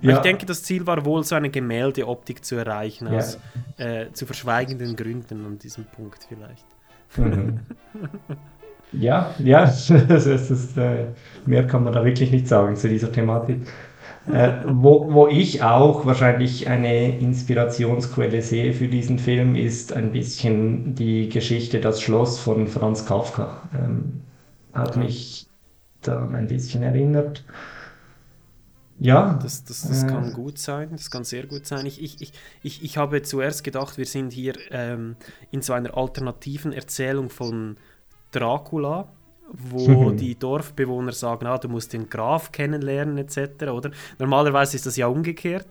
Ja. Ich denke, das Ziel war wohl, so eine Gemäldeoptik zu erreichen, Ja. aus äh, zu verschweigenden Gründen an diesem Punkt vielleicht. Mhm. Ja, ja, das ist, äh, mehr kann man da wirklich nicht sagen zu dieser Thematik. Äh, wo, wo ich auch wahrscheinlich eine Inspirationsquelle sehe für diesen Film, ist ein bisschen die Geschichte Das Schloss von Franz Kafka. Ähm, hat mich daran ein bisschen erinnert. Ja, Das, das, das äh, kann gut sein, das kann sehr gut sein. Ich, ich, ich, ich, habe zuerst gedacht, wir sind hier ähm, in so einer alternativen Erzählung von Dracula, wo Mhm. die Dorfbewohner sagen, ah, du musst den Graf kennenlernen etc. Oder? Normalerweise ist das ja umgekehrt.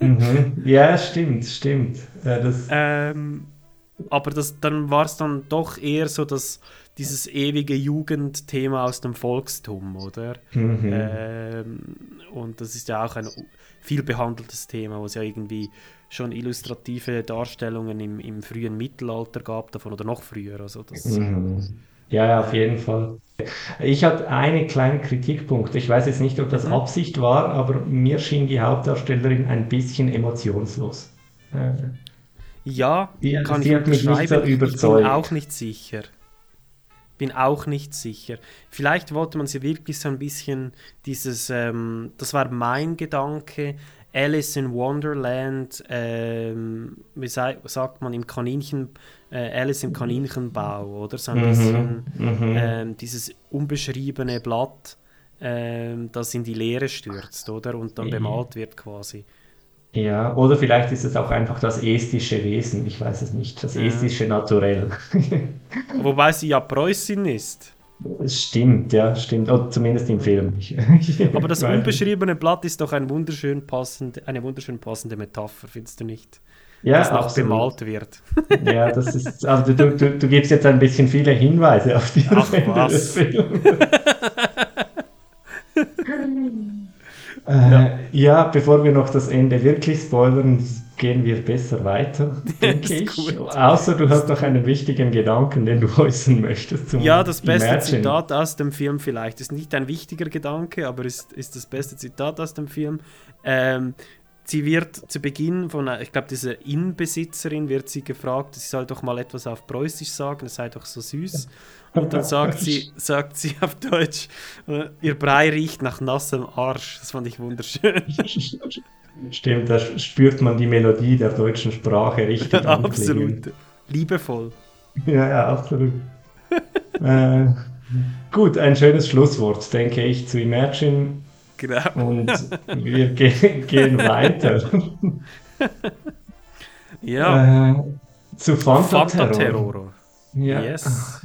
Mhm. Ja, stimmt, stimmt. Äh, das, ähm, aber das, dann war es dann doch eher so, dass dieses ewige Jugendthema aus dem Volkstum, oder? Mhm. Ähm, und das ist ja auch ein viel behandeltes Thema, wo es ja irgendwie schon illustrative Darstellungen im, im frühen Mittelalter gab davon oder noch früher. Also das, Mhm. Ja, auf jeden Fall. Ich hatte einen kleinen Kritikpunkt. Ich weiß jetzt nicht, ob das Mhm. Absicht war, aber mir schien die Hauptdarstellerin ein bisschen emotionslos. Äh, Ja, Die- kann ich mich nicht so unterschreiben. Ich bin auch nicht sicher. bin auch nicht sicher. Vielleicht wollte man sie wirklich so ein bisschen dieses, ähm, das war mein Gedanke, Alice in Wonderland, ähm, wie sagt man, im Kaninchen, äh, Alice im Kaninchenbau, oder? So ein Mhm, bisschen mhm. ähm, dieses unbeschriebene Blatt, ähm, das in die Leere stürzt, oder? Und dann Ja. bemalt wird quasi. Ja, oder vielleicht ist es auch einfach das estische Wesen, ich weiß es nicht, das Ja. estische Naturell. Wobei sie ja Preußin ist. Es stimmt, ja, stimmt, oder zumindest im Film. Aber das unbeschriebene Blatt ist doch ein wunderschön passend, eine wunderschön passende Metapher, findest du nicht? Ja, das noch absolut. bemalt wird. Ja, das ist, also du, du, du gibst jetzt ein bisschen viele Hinweise auf die Ach, was. des Films. Äh, ja, bevor wir noch das Ende wirklich spoilern, gehen wir besser weiter, denke ich. gut. Außer du hast noch einen wichtigen Gedanken, den du äußern möchtest. Zum Ja, das beste Imagine. Zitat aus dem Film vielleicht. Ist nicht ein wichtiger Gedanke, aber ist, ist das beste Zitat aus dem Film. Ähm, sie wird zu Beginn von, ich glaube, dieser Innenbesitzerin wird sie gefragt, sie soll doch mal etwas auf Preußisch sagen, es sei doch so süß. Und dann sagt sie, sagt sie auf Deutsch, äh, ihr Brei riecht nach nassem Arsch. Das fand ich wunderschön. Stimmt, da spürt man die Melodie der deutschen Sprache richtig. Absolut. Liebevoll. Ja, ja, absolut. äh, gut, ein schönes Schlusswort, denke ich, zu Imagine. Genau. Und wir ge gehen weiter. Ja. Äh, zu Fanta, Fanta Terror. Terror. Ja. Yes.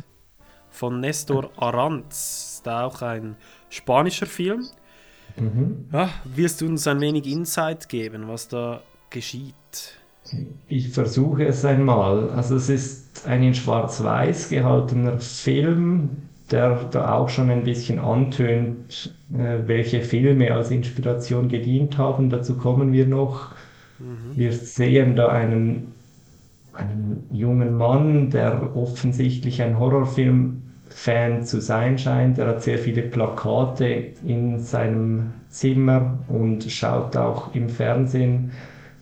Von Nestor Aranz. Ist auch ein spanischer Film. Mhm. Ja, willst du uns ein wenig Insight geben, was da geschieht? Ich versuche es einmal. Also es ist ein in Schwarz-Weiß gehaltener Film, der da auch schon ein bisschen antönt, äh, welche Filme als Inspiration gedient haben. Dazu kommen wir noch. Wir sehen da einen, einen jungen Mann, der offensichtlich ein Horrorfilm-Fan zu sein scheint. Er hat sehr viele Plakate in seinem Zimmer und schaut auch im Fernsehen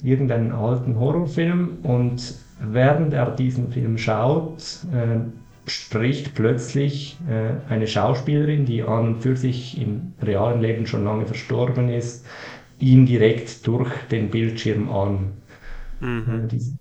irgendeinen alten Horrorfilm. Und während er diesen Film schaut, äh, spricht plötzlich äh, eine Schauspielerin, die an und für sich im realen Leben schon lange verstorben ist, ihn direkt durch den Bildschirm an. Äh, die,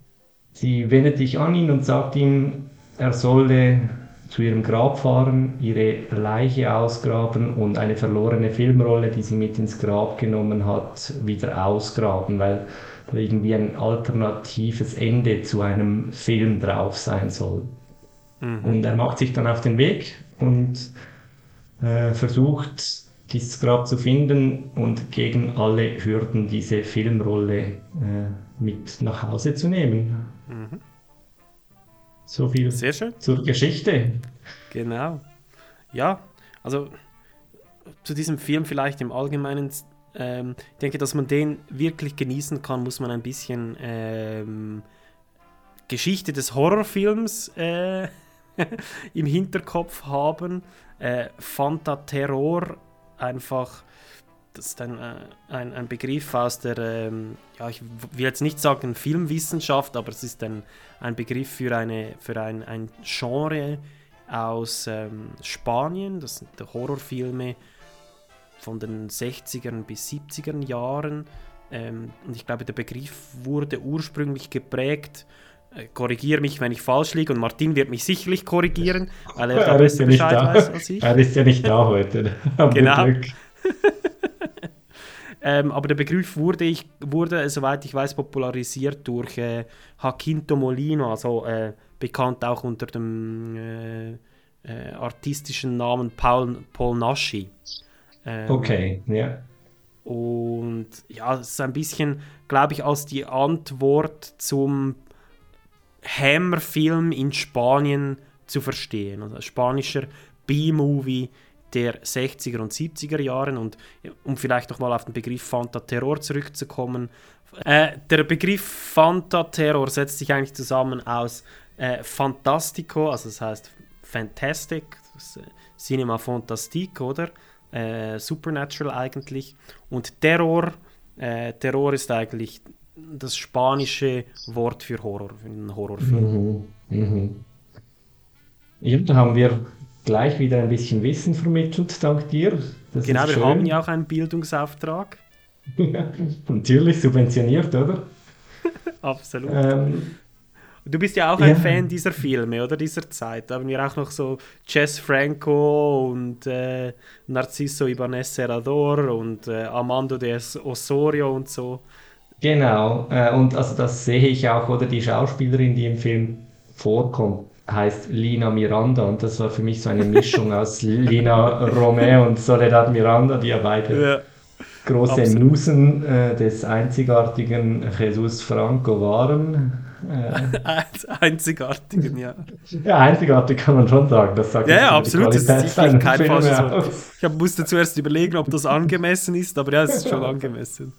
sie wendet sich an ihn und sagt ihm, er solle zu ihrem Grab fahren, ihre Leiche ausgraben und eine verlorene Filmrolle, die sie mit ins Grab genommen hat, wieder ausgraben, weil da irgendwie ein alternatives Ende zu einem Film drauf sein soll. Und er macht sich dann auf den Weg und äh, versucht, dieses Grab zu finden und gegen alle Hürden diese Filmrolle äh, mit nach Hause zu nehmen. Mhm. So viel Sehr schön. zur Geschichte. Genau. Ja, also zu diesem Film vielleicht im Allgemeinen, ähm, ich denke, dass man den wirklich genießen kann, muss man ein bisschen ähm, Geschichte des Horrorfilms äh, im Hinterkopf haben. Äh, Fanta Terror, einfach, das ist ein, äh, ein, ein Begriff aus der, ähm, ja, ich will jetzt nicht sagen Filmwissenschaft, aber es ist ein, ein Begriff für, eine, für ein, ein Genre aus ähm, Spanien. Das sind Horrorfilme von den 60er bis 70er Jahren. Ähm, und ich glaube, der Begriff wurde ursprünglich geprägt. Äh, korrigiere mich, wenn ich falsch liege. Und Martin wird mich sicherlich korrigieren, weil er da Er ist besser ja nicht Bescheid da. weiß als ich. Er ist ja nicht da heute. Genau. Ähm, aber der Begriff wurde, ich, wurde, soweit ich weiß, popularisiert durch äh, Jacinto Molino, also äh, bekannt auch unter dem äh, äh, artistischen Namen Paul, Paul Naschi. Ähm, Okay, ja. Und ja, es ist ein bisschen, glaube ich, als die Antwort zum Hammer-Film in Spanien zu verstehen. Also ein spanischer B-Movie der 60er und 70er Jahren. Und um vielleicht nochmal auf den Begriff Fanta Terror zurückzukommen. Äh, der Begriff Fanta Terror setzt sich eigentlich zusammen aus äh, Fantastico, also das heißt Fantastic, das, äh, Cinema Fantastique, oder? Äh, Supernatural eigentlich. Und Terror, äh, Terror ist eigentlich das spanische Wort für Horror, für einen Horrorfilm. Mhm. Mhm. Ja, da haben wir gleich wieder ein bisschen Wissen vermittelt, dank dir. Das genau, wir schön. haben ja auch einen Bildungsauftrag. Natürlich subventioniert, oder? Absolut. Ähm, Du bist ja auch ein Ja. Fan dieser Filme, oder? Dieser Zeit. Da haben wir auch noch so Jess Franco und äh, Narciso Ibanez Serrador und äh, Amando de Osorio und so. Genau, äh, und also das sehe ich auch, oder die Schauspielerin, die im Film vorkommt, heißt Lina Miranda und das war für mich so eine Mischung aus Lina Romeo und Soledad Miranda, die ja beide Ja. große absolut. Musen äh, des einzigartigen Jesus Franco waren. Äh, einzigartigen, ja. ja, einzigartig kann man schon sagen, das sagt Ja, ja, absolut. Das ist kein falsches Wort. aus. Ich musste zuerst überlegen, ob das angemessen ist, aber ja, es ist schon angemessen.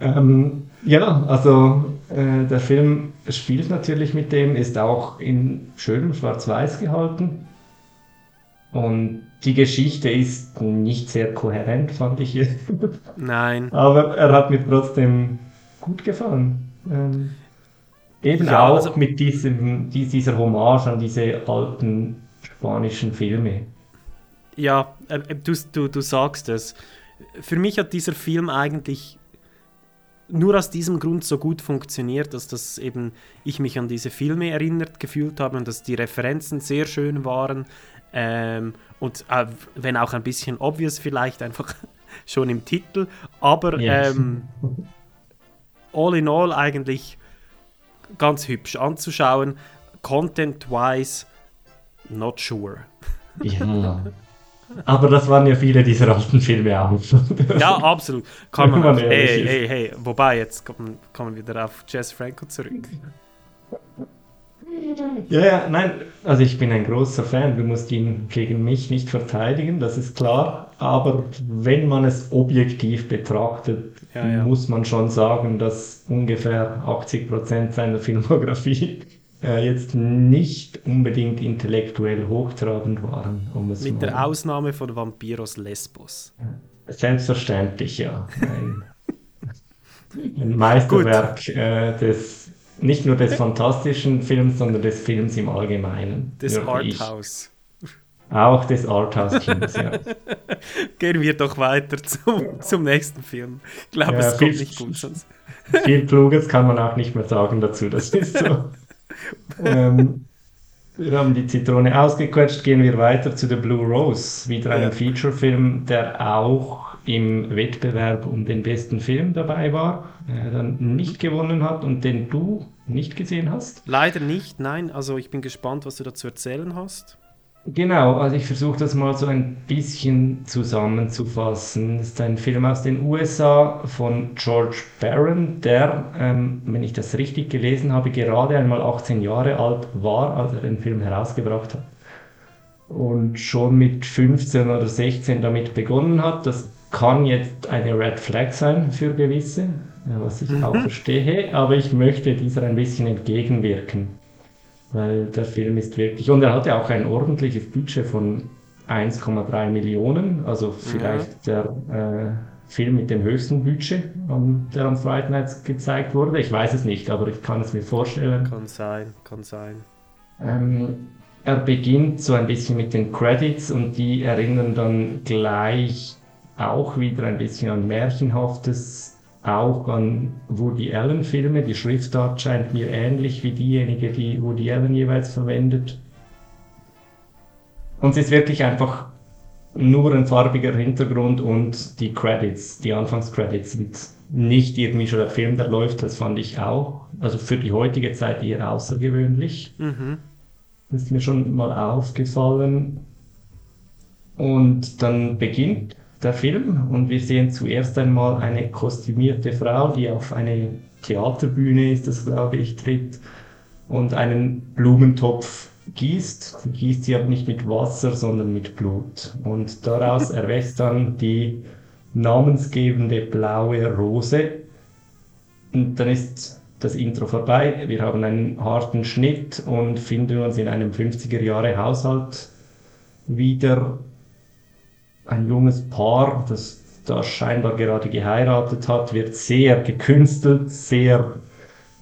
Ähm, ja, also äh, der Film spielt natürlich mit dem, ist auch in schönem Schwarz-Weiß gehalten. Und die Geschichte ist nicht sehr kohärent, fand ich. Nein. Aber er hat mir trotzdem gut gefallen. Ähm, eben Ja, auch also- mit diesem, die- dieser Hommage an diese alten spanischen Filme. Ja, äh, du, du, du sagst es. Für mich hat dieser Film eigentlich nur aus diesem Grund so gut funktioniert, dass das eben ich mich an diese Filme erinnert gefühlt habe und dass die Referenzen sehr schön waren ähm, und äh, wenn auch ein bisschen obvious vielleicht einfach schon im Titel, aber Ja. ähm, all in all eigentlich ganz hübsch anzuschauen. Content-wise, not sure. Ja. Aber das waren ja viele dieser alten Filme auch. Ja, absolut. Kann man man. Hey, hey, hey. Wobei, jetzt kommen, kommen wir wieder auf Jess Franco zurück. Ja, ja, nein, also ich bin ein großer Fan. Du musst ihn gegen mich nicht verteidigen, das ist klar. Aber wenn man es objektiv betrachtet, Ja, ja. muss man schon sagen, dass ungefähr 80% seiner Filmografie äh, jetzt nicht unbedingt intellektuell hochtrabend waren. Um es Mit mal- der Ausnahme von Vampiros Lesbos. Selbstverständlich, ja. Ein, ein Meisterwerk äh, des, nicht nur des fantastischen Films, sondern des Films im Allgemeinen. Des Arthouse. Auch des Arthouse-Kinos, ja. Gehen wir doch weiter zum, zum nächsten Film. Ich glaube, Ja, es viel- kommt nicht gut sonst. Viel Kluges kann man auch nicht mehr sagen dazu, das ist so. ähm, wir haben die Zitrone ausgequetscht, gehen wir weiter zu The Blue Rose, wieder einem Ja. Feature-Film, der auch im Wettbewerb um den besten Film dabei war, äh, dann nicht gewonnen hat und den du nicht gesehen hast. Leider nicht, nein. Also ich bin gespannt, was du dazu erzählen hast. Genau, also ich versuche das mal so ein bisschen zusammenzufassen. Es ist ein Film aus den USA von George Barron, der, ähm, wenn ich das richtig gelesen habe, gerade einmal 18 Jahre alt war, als er den Film herausgebracht hat. Und schon mit 15 oder 16 damit begonnen hat. Das kann jetzt eine Red Flag sein für gewisse, was ich auch verstehe, aber ich möchte dieser ein bisschen entgegenwirken weil der Film ist wirklich, und er hatte auch ein ordentliches Budget von 1,3 Millionen, also vielleicht der äh, Film mit dem höchsten Budget, am- der am Friday Nights gezeigt wurde. Ich weiß es nicht, aber ich kann es mir vorstellen. Kann sein, kann sein. Ähm, er beginnt so ein bisschen mit den Credits und die erinnern dann gleich auch wieder ein bisschen an Märchenhaftes, auch an Woody Allen Filme. Die Schriftart scheint mir ähnlich wie diejenige, die Woody Allen jeweils verwendet. Und es ist wirklich einfach nur ein farbiger Hintergrund und die Credits, die Anfangscredits sind nicht irgendwie schon der Film, der läuft, das fand ich auch. Also für die heutige Zeit eher außergewöhnlich. Mhm. Das ist mir schon mal aufgefallen. Und dann beginnt der Film und wir sehen zuerst einmal eine kostümierte Frau, die auf eine Theaterbühne ist, das glaube ich, tritt und einen Blumentopf gießt. Sie gießt sie aber nicht mit Wasser, sondern mit Blut. Und daraus erwächst dann die namensgebende blaue Rose. Und dann ist das Intro vorbei. Wir haben einen harten Schnitt und finden uns in einem 50er Jahre Haushalt wieder. Ein junges Paar, das da scheinbar gerade geheiratet hat, wird sehr gekünstelt, sehr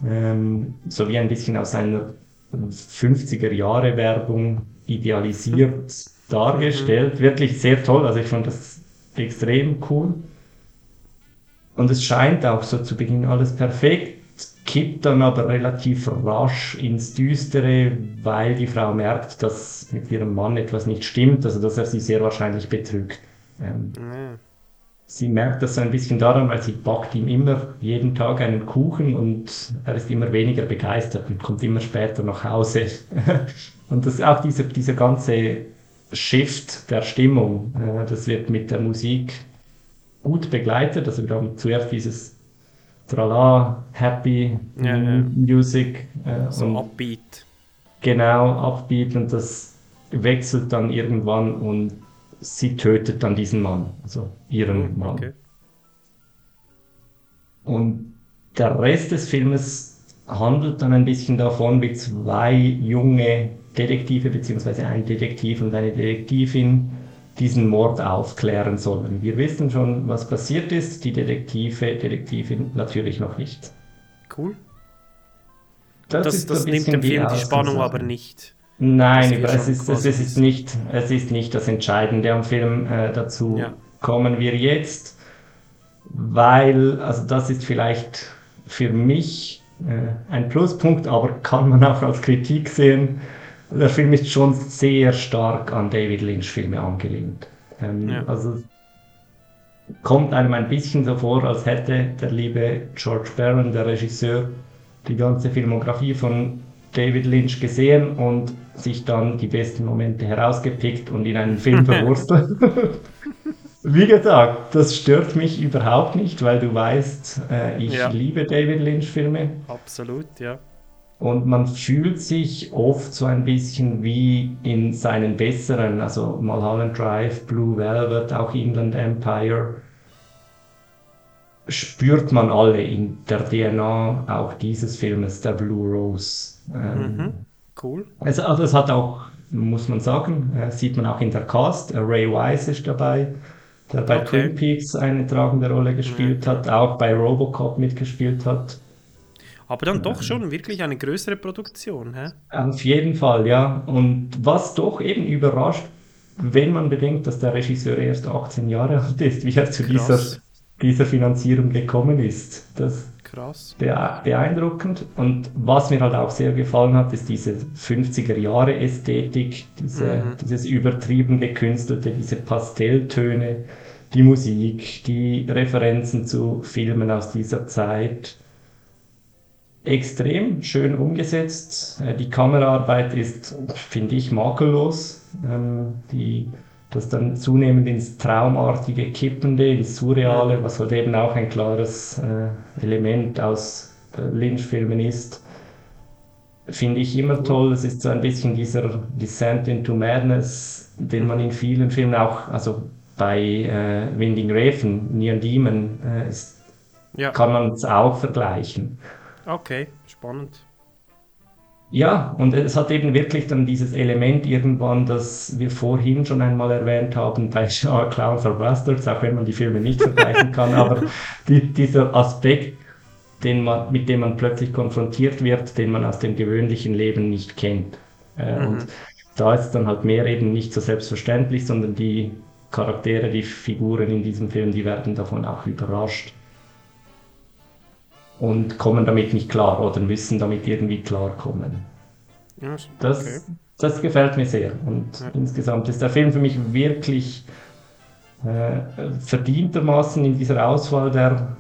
ähm, so wie ein bisschen aus einer 50er Jahre Werbung idealisiert dargestellt. Wirklich sehr toll. Also ich fand das extrem cool. Und es scheint auch so zu Beginn alles perfekt, kippt dann aber relativ rasch ins Düstere, weil die Frau merkt, dass mit ihrem Mann etwas nicht stimmt, also dass er sie sehr wahrscheinlich betrügt. Ähm, Sie merkt das so ein bisschen daran, weil sie backt ihm immer jeden Tag einen Kuchen und er ist immer weniger begeistert und kommt immer später nach Hause. und das auch dieser, dieser ganze Shift der Stimmung, äh, das wird mit der Musik gut begleitet. Also wir haben zuerst dieses Trala, Happy Ja, ja. Music. Äh, So Upbeat. Genau, Upbeat und das wechselt dann irgendwann und sie tötet dann diesen Mann, also ihren Mann. Okay. Und der Rest des Filmes handelt dann ein bisschen davon, wie zwei junge Detektive beziehungsweise ein Detektiv und eine Detektivin diesen Mord aufklären sollen. Wir wissen schon, was passiert ist, die Detektive, Detektivin natürlich noch nicht. Cool. Das Das, ist das, nimmt dem die Film die Spannung aber nicht. Nein, es ist, es, ist nicht, es ist nicht das Entscheidende am Film. Äh, dazu Ja. kommen wir jetzt, weil, also das ist vielleicht für mich äh, ein Pluspunkt, aber kann man auch als Kritik sehen. Der Film ist schon sehr stark an David Lynch-Filme angelehnt. Ähm, Ja. Also kommt einem ein bisschen so vor, als hätte der liebe George Barron, der Regisseur, die ganze Filmografie von David Lynch gesehen und sich dann die besten Momente herausgepickt und in einen Film verwurstelt. Wie gesagt, das stört mich überhaupt nicht, weil du weißt, äh, ich Ja. liebe David Lynch-Filme Absolut, ja. Und man fühlt sich oft so ein bisschen wie in seinen besseren, also Mulholland Drive, Blue Velvet, auch Inland Empire, spürt man alle in der DNA auch dieses Filmes, der Blue Rose. Ähm, Mhm. Cool. also, also es hat auch, muss man sagen, äh, sieht man auch in der Cast, äh, Ray Wise ist dabei, der bei Okay. Twin Peaks eine tragende Rolle gespielt hat, auch bei Robocop mitgespielt hat. Aber dann doch schon wirklich eine größere Produktion, hä? Auf jeden Fall, ja. Und was doch eben überrascht, wenn man bedenkt, dass der Regisseur erst 18 Jahre alt ist, wie er zu dieser, dieser Finanzierung gekommen ist. Das Krass. beeindruckend. Und was mir halt auch sehr gefallen hat, ist diese 50er Jahre Ästhetik, diese, Mhm. dieses übertrieben gekünstelte, diese Pastelltöne, die Musik, die Referenzen zu Filmen aus dieser Zeit. Extrem schön umgesetzt. Äh, Die Kameraarbeit ist, finde ich, makellos. Ähm, Die, das dann zunehmend ins Traumartige kippende, ins Surreale, was halt eben auch ein klares äh, Element aus äh, Lynch-Filmen ist, finde ich immer toll. Es ist so ein bisschen dieser Descent into Madness, den man in vielen Filmen auch, also bei äh, Winding Refn, Neon Demon, äh, ist, Ja. kann man es auch vergleichen. Okay, spannend. Ja, und es hat eben wirklich dann dieses Element irgendwann, das wir vorhin schon einmal erwähnt haben bei Shaw Clown for Bastards, auch wenn man die Filme nicht vergleichen kann, aber die, dieser Aspekt, den man, mit dem man plötzlich konfrontiert wird, den man aus dem gewöhnlichen Leben nicht kennt. Äh, Mhm. Und da ist dann halt mehr eben nicht so selbstverständlich, sondern die Charaktere, die Figuren in diesem Film, die werden davon auch überrascht und kommen damit nicht klar oder müssen damit irgendwie klarkommen. Ja, Das, okay. das gefällt mir sehr. Und Ja. insgesamt ist der Film für mich wirklich äh, verdientermaßen in dieser Auswahl der,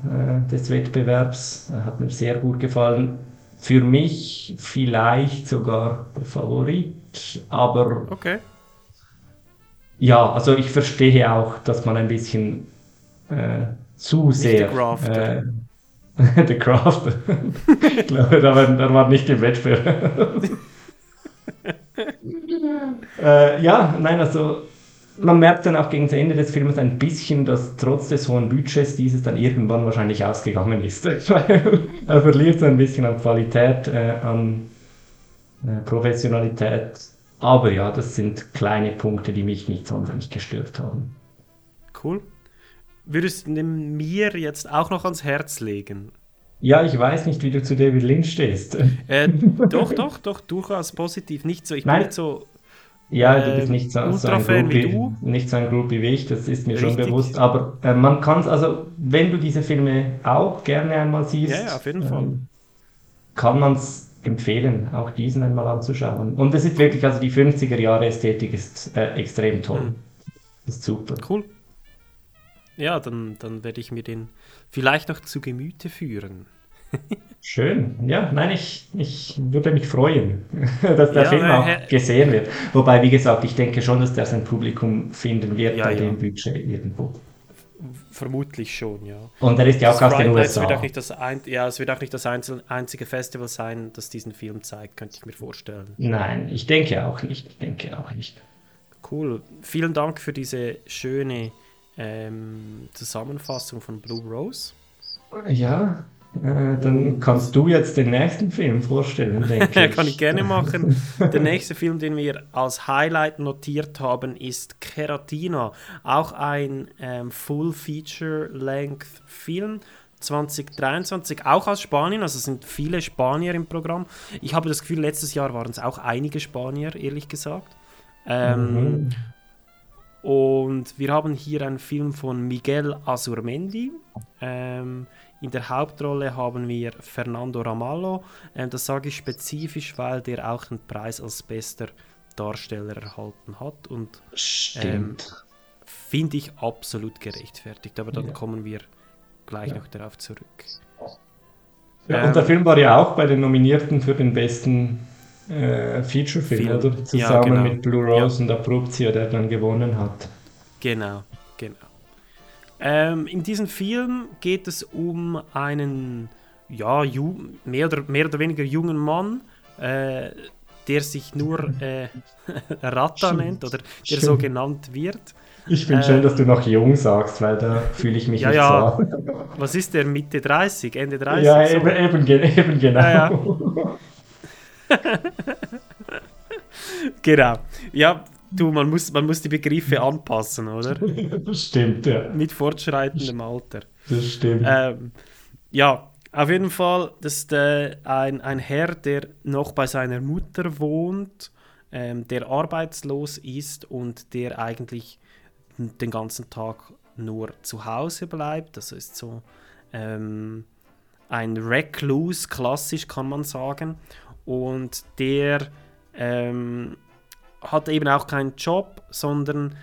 äh, des Wettbewerbs. Er hat mir sehr gut gefallen. Für mich vielleicht sogar der Favorit, aber Okay. ja, also ich verstehe auch, dass man ein bisschen äh, zu sehr. The Craft. ich glaube, da war, da war nicht im Wettbewerb. äh, ja, nein, also man merkt dann auch gegen das Ende des Films ein bisschen, dass trotz des hohen Budgets dieses dann irgendwann wahrscheinlich ausgegangen ist. Weil er verliert so ein bisschen an Qualität, äh, an äh, Professionalität. Aber ja, das sind kleine Punkte, die mich nicht sonderlich gestört haben. Cool. Würdest du mir jetzt auch noch ans Herz legen? Ja, ich weiß nicht, wie du zu David Lynch stehst. Äh, doch, doch, doch, durchaus positiv. Nicht so, ich bin Nein. nicht so Ja, du bist nicht so, ähm, so ein wie Groupie, du. nicht so ein Groupie wie ich, das ist mir schon Richtig. bewusst. Aber äh, man kann es, also wenn du diese Filme auch gerne einmal siehst, Ja, ja, auf jeden Fall. ähm, kann man es empfehlen, auch diesen einmal anzuschauen. Und es ist wirklich, also die 50er Jahre Ästhetik ist äh, extrem toll. Mhm. Ist super. Cool. Ja, dann, dann werde ich mir den vielleicht noch zu Gemüte führen. Schön. Ja, nein, ich, ich würde mich freuen, dass der Ja, Film äh, auch Herr- gesehen wird. Wobei, wie gesagt, ich denke schon, dass der sein Publikum finden wird Ja, bei ja. dem Budget irgendwo. Vermutlich schon, ja. Und er ist ja auch Das aus den USA. Wird auch nicht das ein, ja, es wird auch nicht das einzige Festival sein, das diesen Film zeigt, könnte ich mir vorstellen. Nein, ich denke auch nicht. Ich denke auch nicht. Cool. Vielen Dank für diese schöne ähm, Zusammenfassung von Blue Rose. Ja, äh, dann kannst du jetzt den nächsten Film vorstellen, denke ich. Kann ich gerne machen. Der nächste Film, den wir als Highlight notiert haben, ist Keratina. Auch ein ähm, Full-Feature-Length-Film. 2023, auch aus Spanien, also sind viele Spanier im Programm. Ich habe das Gefühl, letztes Jahr waren es auch einige Spanier, ehrlich gesagt. Ähm, Mhm. Und wir haben hier einen Film von Miguel Azurmendi. Ähm, in der Hauptrolle haben wir Fernando Ramallo. Ähm, das sage ich spezifisch, weil der auch einen Preis als bester Darsteller erhalten hat. Und ähm, finde ich absolut gerechtfertigt. Aber dann Ja. kommen wir gleich noch darauf zurück. Ja, Ähm, und der Film war ja auch bei den Nominierten für den besten äh, Feature-Film, Film. oder? Ja, Zusammen genau. mit Blue Rose und Abruptio, der dann gewonnen hat. Genau, genau. Ähm, in diesem Film geht es um einen, ja, mehr, oder, mehr oder weniger jungen Mann, äh, der sich nur äh, Rata Schön. nennt oder der Schön. so genannt wird. Ich finde Äh, schön, dass du noch jung sagst, weil da fühle ich mich Ja, nicht ja. so. Was ist der? Mitte 30, Ende 30? Ja, so? eben, eben, eben genau. Ja, ja. Genau. Ja, du, man muss, man muss die Begriffe anpassen, oder? Das stimmt, ja. Mit fortschreitendem Alter. Das stimmt. Ähm, ja, auf jeden Fall, das ist äh, ein, ein Herr, der noch bei seiner Mutter wohnt, ähm, der arbeitslos ist und der eigentlich den ganzen Tag nur zu Hause bleibt. Das ist so ähm, ein Recluse, klassisch kann man sagen. Und der ähm, hat eben auch keinen Job, sondern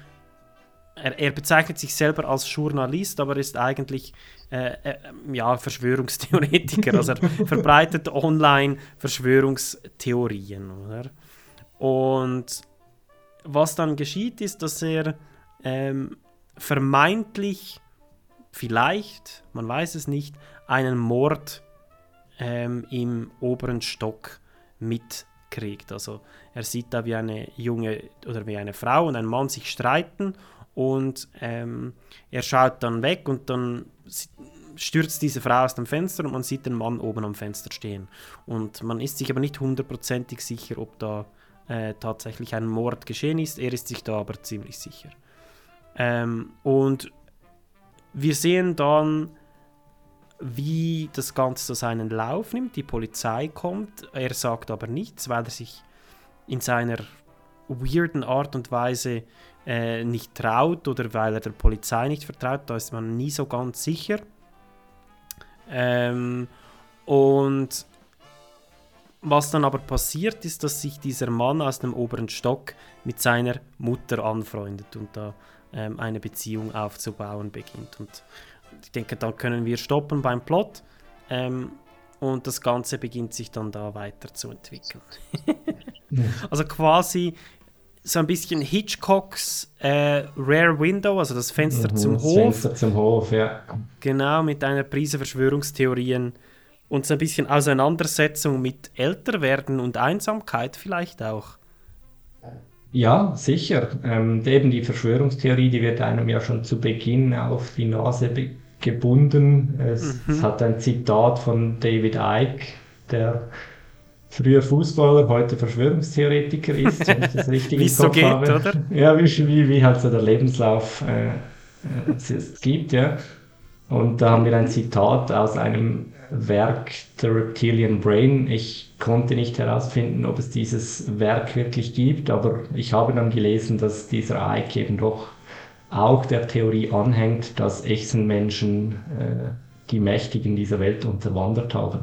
er, er bezeichnet sich selber als Journalist, aber ist eigentlich äh, äh, ja, Verschwörungstheoretiker. Also er verbreitet online Verschwörungstheorien. Oder? Und was dann geschieht, ist, dass er ähm, vermeintlich, vielleicht, man weiß es nicht, einen Mord ähm, im oberen Stock mitkriegt. Also er sieht da, wie eine junge oder wie eine Frau und ein Mann sich streiten und ähm, er schaut dann weg und dann stürzt diese Frau aus dem Fenster und man sieht den Mann oben am Fenster stehen. Und man ist sich aber nicht hundertprozentig sicher, ob da äh, tatsächlich ein Mord geschehen ist. Er ist sich da aber ziemlich sicher. Ähm, und wir sehen dann, wie das Ganze so seinen Lauf nimmt. Die Polizei kommt, er sagt aber nichts, weil er sich in seiner weirden Art und Weise äh, nicht traut oder weil er der Polizei nicht vertraut. Da ist man nie so ganz sicher. Ähm, und was dann aber passiert ist, dass sich dieser Mann aus dem oberen Stock mit seiner Mutter anfreundet und da ähm, eine Beziehung aufzubauen beginnt. Und ich denke, dann können wir stoppen beim Plot. Ähm, und das Ganze beginnt sich dann da weiterzuentwickeln. also quasi so ein bisschen Hitchcocks äh, Rare Window, also das Fenster Mhm, zum das Hof. Fenster zum Hof, ja. Genau, mit einer Prise Verschwörungstheorien und so ein bisschen Auseinandersetzung mit Älterwerden und Einsamkeit vielleicht auch. Ja, sicher. Ähm, eben die Verschwörungstheorie, die wird einem ja schon zu Beginn auf die Nase be- gebunden. Es, Mhm. es hat ein Zitat von David Icke, der früher Fußballer, heute Verschwörungstheoretiker ist, wenn ich das richtig Wie im es so Kopf geht, habe. oder? Ja, wie, wie, wie halt so der Lebenslauf äh, äh, es es gibt, ja. Und da haben wir ein Zitat aus einem Werk The Reptilian Brain. Ich konnte nicht herausfinden, ob es dieses Werk wirklich gibt, aber ich habe dann gelesen, dass dieser Ike eben doch auch der Theorie anhängt, dass Echsenmenschen äh, die Mächtigen dieser Welt unterwandert haben.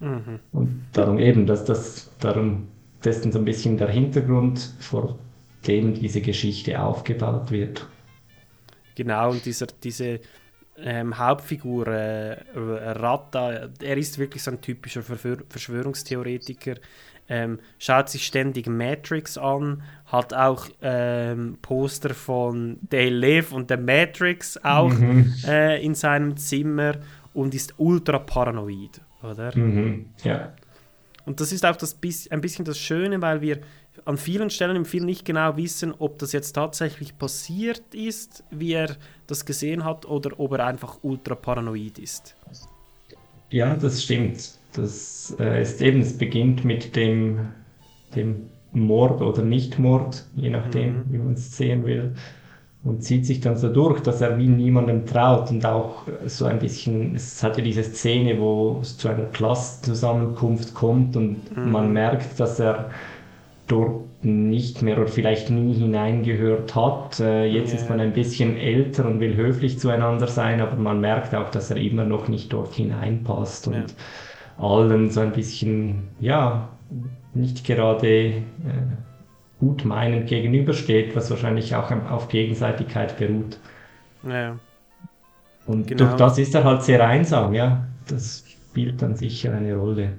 Mhm. Und darum eben, dass das darum dessen so ein bisschen der Hintergrund, vor dem diese Geschichte aufgebaut wird. Genau, und dieser, diese ähm, Hauptfigur, äh, Ratta, er ist wirklich so ein typischer Verschwörungstheoretiker. Ähm, schaut sich ständig Matrix an, hat auch ähm, Poster von Dale Live und der Matrix auch Mhm. äh, in seinem Zimmer und ist ultra paranoid, oder? Mhm. Ja. Und das ist auch das bis, ein bisschen das Schöne, weil wir an vielen Stellen im Film nicht genau wissen, ob das jetzt tatsächlich passiert ist, wie er das gesehen hat, oder ob er einfach ultra paranoid ist. Ja, das stimmt. Das äh, ist eben, es beginnt mit dem, dem Mord oder Nichtmord, je nachdem, wie man es sehen will. Und zieht sich dann so durch, dass er wie niemandem traut und auch so ein bisschen, es hat ja diese Szene, wo es zu einer Klassenzusammenkunft kommt und Mhm. man merkt, dass er dort nicht mehr oder vielleicht nie hineingehört hat. Äh, jetzt Ja. ist man ein bisschen älter und will höflich zueinander sein, aber man merkt auch, dass er immer noch nicht dort hineinpasst und Ja. Allen so ein bisschen, ja, nicht gerade äh, gut meinend gegenübersteht, was wahrscheinlich auch auf Gegenseitigkeit beruht. Ja. Und Genau. durch das ist er halt sehr einsam, ja. Das spielt dann sicher eine Rolle.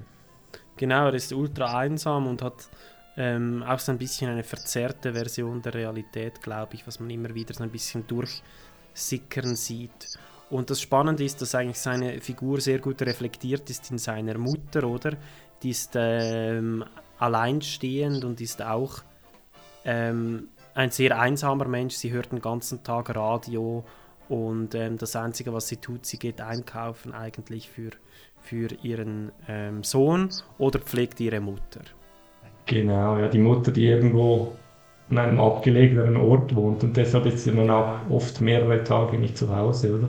Genau, er ist ultra einsam und hat ähm, auch so ein bisschen eine verzerrte Version der Realität, glaube ich, was man immer wieder so ein bisschen durchsickern sieht. Und das Spannende ist, dass eigentlich seine Figur sehr gut reflektiert ist in seiner Mutter, oder? Die ist ähm, alleinstehend und ist auch ähm, ein sehr einsamer Mensch. Sie hört den ganzen Tag Radio und ähm, das Einzige, was sie tut, sie geht einkaufen eigentlich für, für ihren ähm, Sohn oder pflegt ihre Mutter. Genau, ja, die Mutter, die irgendwo an einem abgelegenen Ort wohnt und deshalb ist sie dann auch oft mehrere Tage nicht zu Hause, oder?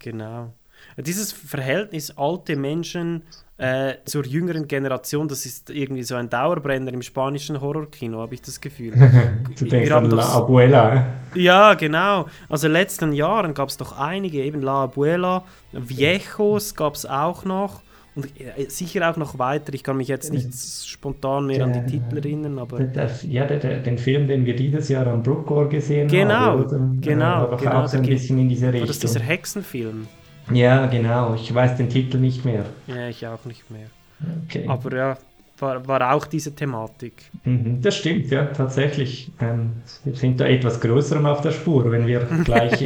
Genau. Dieses Verhältnis alte Menschen äh, zur jüngeren Generation, das ist irgendwie so ein Dauerbrenner im spanischen Horrorkino, habe ich das Gefühl. du denkst Wir an La doch- Abuela? Ja, genau. Also in den letzten Jahren gab es doch einige, eben La Abuela, Viejos gab es auch noch und äh, sicher auch noch weiter. Ich kann mich jetzt nicht spontan mehr an die Titel erinnern, aber Der, der, ja, der, der, den Film, den wir dieses Jahr am Brookcore gesehen genau, haben. oder? genau, Aber genau. auch so ein bisschen in diese War Richtung. das dieser Hexenfilm? Ja, genau. Ich weiß den Titel nicht mehr. Ja, ich auch nicht mehr. Okay. Aber ja, war, war auch diese Thematik. Mhm, Das stimmt, ja, tatsächlich. Ähm, wir sind da etwas größerem auf der Spur, wenn wir gleich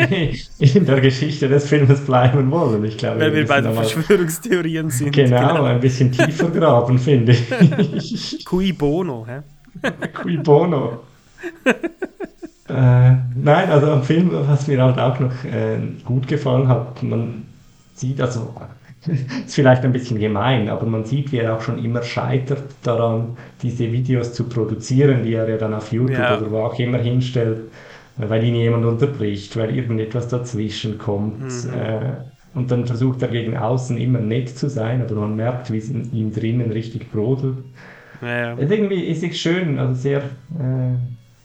in der Geschichte des Filmes bleiben wollen. Ich glaube, Wenn wir bei müssen den Verschwörungstheorien sind. Genau, ein bisschen tiefer graben, finde ich. Cui bono, hä? Cui bono. äh, nein, also am Film, was mir halt auch noch äh, gut gefallen hat, man sieht, also ist vielleicht ein bisschen gemein, aber man sieht, wie er auch schon immer scheitert daran, diese Videos zu produzieren, die er ja dann auf YouTube Ja. oder wo auch immer hinstellt, weil ihn jemand unterbricht, weil irgendetwas dazwischen kommt. Mhm. Äh, und dann versucht er gegen außen immer nett zu sein, aber man merkt, wie es in ihm drinnen richtig brodelt. Ja, irgendwie ist es schön, also sehr äh,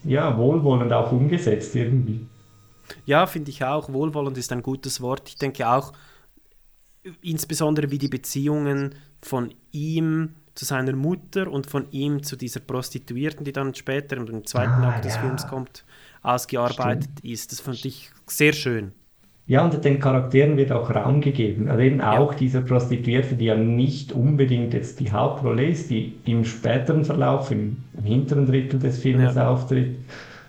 ja, wohlwollend auch umgesetzt irgendwie. Ja, finde ich auch. Wohlwollend ist ein gutes Wort. Ich denke auch, insbesondere wie die Beziehungen von ihm zu seiner Mutter und von ihm zu dieser Prostituierten, die dann später im zweiten Ah, Akt des ja. Films kommt, ausgearbeitet ist. Das fand ich sehr schön. Ja, und den Charakteren wird auch Raum gegeben. Also eben auch dieser Prostituierte, die ja nicht unbedingt jetzt die Hauptrolle ist, die im späteren Verlauf, im, im hinteren Drittel des Filmes Ja. auftritt,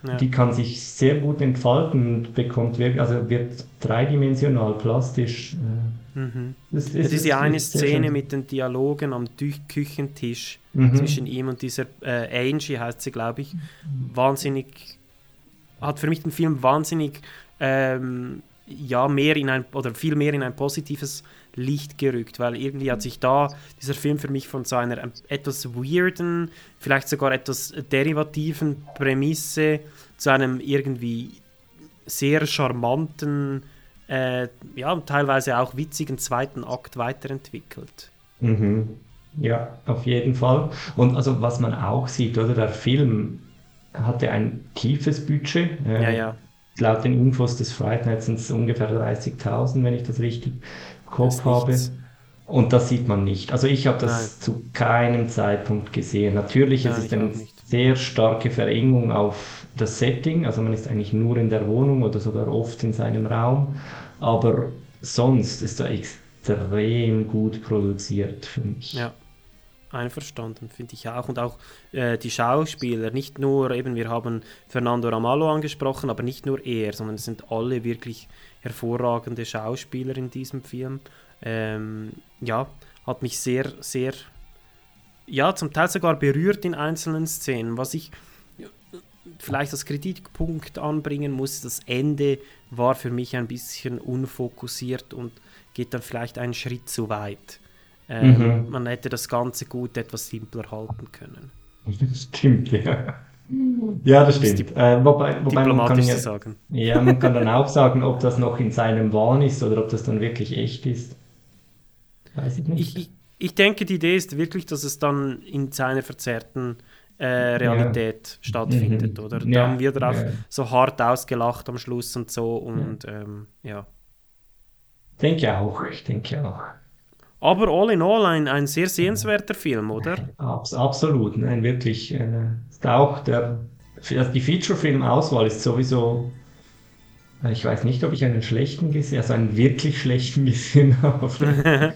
Ja. die kann sich sehr gut entfalten und bekommt wirklich, also wird dreidimensional, plastisch. Mhm. Das ja, ist- diese ist eine Szene schön. mit den Dialogen am Tü- Küchentisch Mhm. zwischen ihm und dieser äh, Angie heißt sie, glaube ich, wahnsinnig, hat für mich den Film wahnsinnig, ähm, ja, mehr in ein, oder viel mehr in ein positives Licht gerückt, weil irgendwie hat sich da dieser Film für mich von so einer ähm, etwas weirden, vielleicht sogar etwas derivativen Prämisse zu einem irgendwie sehr charmanten äh, ja, teilweise auch witzigen zweiten Akt weiterentwickelt. Mhm. Ja, auf jeden Fall. Und also was man auch sieht, oder der Film hatte ein tiefes Budget. Äh, Ja, ja. Laut den Infos des Fright Night sind es ungefähr 30.000, wenn ich das richtig im Kopf habe. Und das sieht man nicht. Also ich habe das Nein. zu keinem Zeitpunkt gesehen. Natürlich Nein, es ist auch nicht. Sehr starke Verengung auf das Setting. Also man ist eigentlich nur in der Wohnung oder sogar oft in seinem Raum. Aber sonst ist er extrem gut produziert, finde ich. Ja, einverstanden, finde ich auch. Und auch äh, die Schauspieler, nicht nur eben, wir haben Fernando Ramallo angesprochen, aber nicht nur er, sondern es sind alle wirklich hervorragende Schauspieler in diesem Film. Ähm, ja, hat mich sehr, sehr, ja, zum Teil sogar berührt in einzelnen Szenen. Was ich vielleicht als Kritikpunkt anbringen muss, das Ende war für mich ein bisschen unfokussiert und geht dann vielleicht einen Schritt zu weit. Ähm, Mhm. Man hätte das Ganze gut etwas simpler halten können. Stimmt, ja. Ja, das stimmt. Äh, wobei, wobei man kann ja, sagen. ja, man kann dann auch sagen, ob das noch in seinem Wahn ist oder ob das dann wirklich echt ist. Weiß ich nicht. Ich, ich, ich denke, die Idee ist wirklich, dass es dann in seiner verzerrten äh, Realität stattfindet, Mhm. oder? Ja, Dann wird er auch ja. so hart ausgelacht am Schluss und so und ähm, ja. denke auch, ich denke auch. Aber all in all ein, ein sehr sehenswerter Film, oder? Abs absolut, nein, wirklich. Äh, ist auch der, also die Feature-Film-Auswahl ist sowieso, äh, ich weiß nicht, ob ich einen schlechten gesehen, also einen wirklich schlechten gesehen habe.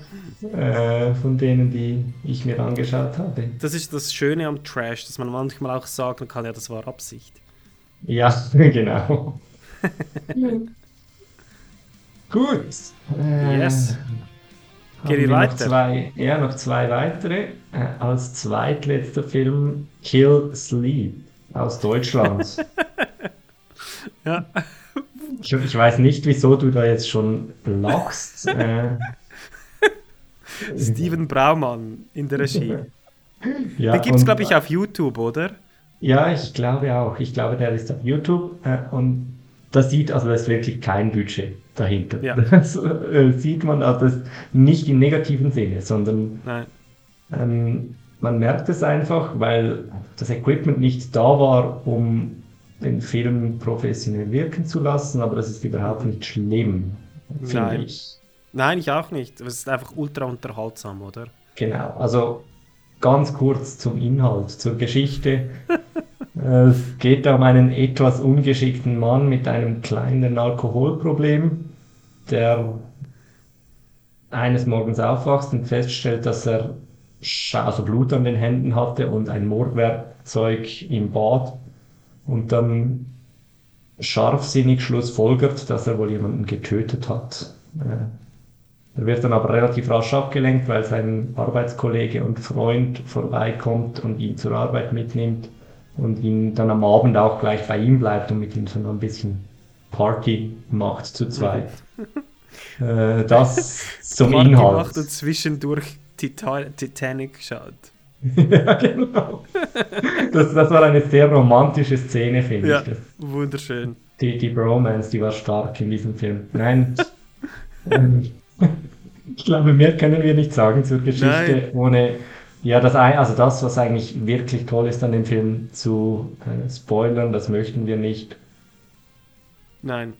äh, von denen, die ich mir angeschaut habe. Das ist das Schöne am Trash, dass man manchmal auch sagen kann, ja, das war Absicht. Ja, genau. Gut. Äh, Yes. haben Gehen wir noch weiter? Zwei, ja, noch zwei weitere. Äh, als zweitletzter Film Kill Sleep aus Deutschland. Ja. Ich, ich weiß nicht, wieso du da jetzt schon lachst. Äh, Steven Braumann in der Regie. ja, Den gibt es, glaube ich, auf YouTube, oder? Ja, ich glaube auch. Ich glaube, der ist auf YouTube äh, und da sieht, also da ist wirklich kein Budget dahinter. Ja. Das äh, sieht man also nicht im negativen Sinne, sondern ähm, man merkt es einfach, weil das Equipment nicht da war, um den Film professionell wirken zu lassen, aber das ist überhaupt nicht schlimm, finde Nein. ich. Nein, ich auch nicht. Es ist einfach ultra unterhaltsam, oder? Genau, also ganz kurz zum Inhalt, zur Geschichte. es geht da um einen etwas ungeschickten Mann mit einem kleinen Alkoholproblem, der eines Morgens aufwacht und feststellt, dass er also Blut an den Händen hatte und ein Mordwerkzeug im Bad und dann scharfsinnig schlussfolgert, dass er wohl jemanden getötet hat. Er wird dann aber relativ rasch abgelenkt, weil sein Arbeitskollege und Freund vorbeikommt und ihn zur Arbeit mitnimmt und ihn dann am Abend auch gleich bei ihm bleibt und mit ihm so ein bisschen Party macht zu zweit. äh, das zum Party Inhalt. macht und zwischendurch Tita Titanic schaut. ja, genau. Das, das war eine sehr romantische Szene, finde Ja, ich. Das, wunderschön. die, die Bromance, die war stark in diesem Film. Nein, ähm, ich glaube, mehr können wir nicht sagen zur Geschichte, Nein. ohne ja, das, also das, was eigentlich wirklich toll ist an dem Film, zu äh, spoilern, das möchten wir nicht. Nein.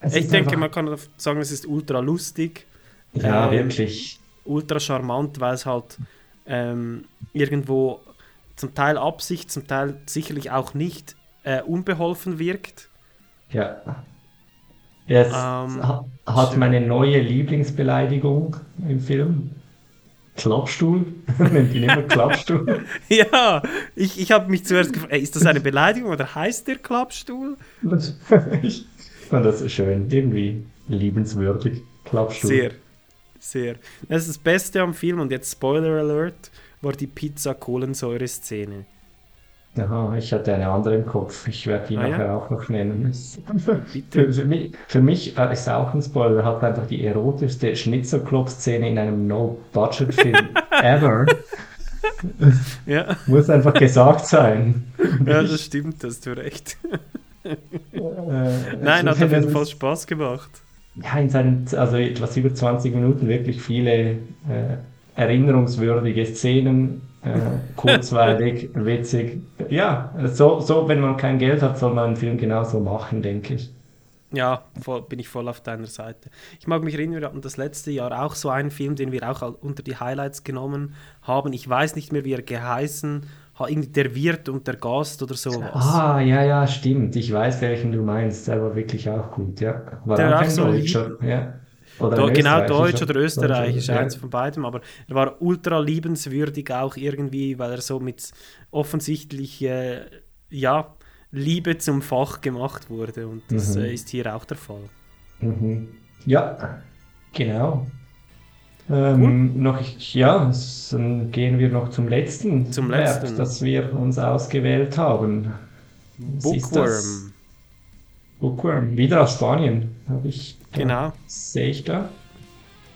Es ich denke, einfach- man kann sagen, es ist ultra lustig. Ja, Ähm, wirklich. Ultra charmant, weil es halt ähm, irgendwo zum Teil Absicht, zum Teil sicherlich auch nicht äh, unbeholfen wirkt. Ja. Es Ähm, ha- hat meine neue Lieblingsbeleidigung im Film. Klappstuhl. Nennt ihn immer Klappstuhl. ja, ich, ich habe mich zuerst gefragt, ist das eine Beleidigung oder heißt der Klappstuhl? Ich fand das schön. Irgendwie liebenswürdig. Klappstuhl. Sehr, sehr. Das ist das Beste am Film und jetzt Spoiler Alert, war die Pizza-Kohlensäure-Szene. Aha, ich hatte eine andere im Kopf. Ich werde ihn Ah, ja? nachher auch noch nennen. Bitte. Für, mich, für mich äh, ist auch ein Spoiler, hat einfach die erotischste Schnitzerklopf-Szene in einem No-Budget-Film ever. Ja. Muss einfach gesagt sein. Ja, das stimmt, das hast du recht. Äh, Nein, also hat auf jeden Fall Spaß gemacht. ja, in seinen, also etwas über 20 Minuten wirklich viele äh, erinnerungswürdige Szenen, äh, kurzweilig, witzig. Ja, so, so, wenn man kein Geld hat, soll man einen Film genauso machen, denke ich. Ja, voll, bin ich voll auf deiner Seite. Ich mag mich erinnern, wir hatten das letzte Jahr auch so einen Film, den wir auch unter die Highlights genommen haben. Ich weiß nicht mehr, wie er geheißen hat. Irgendwie der Wirt und der Gast oder sowas. Ah, ja, ja, stimmt. Ich weiß, welchen du meinst. Der war wirklich auch gut, ja. War Der auch ein so Deutscher, ja. Oder genau. Deutsch oder Österreichisch, Deutscher, eins von beidem, aber er war ultra liebenswürdig auch irgendwie, weil er so mit offensichtlich, äh, ja, Liebe zum Fach gemacht wurde und das Mhm. äh, ist hier auch der Fall. Mhm. Ja, genau. Ähm, noch, ja, dann gehen wir noch zum letzten Zum letzten. das wir uns ausgewählt haben. Was ist? Bookworm. Bookworm, wieder aus Spanien, habe ich. Genau. Sehe ich da.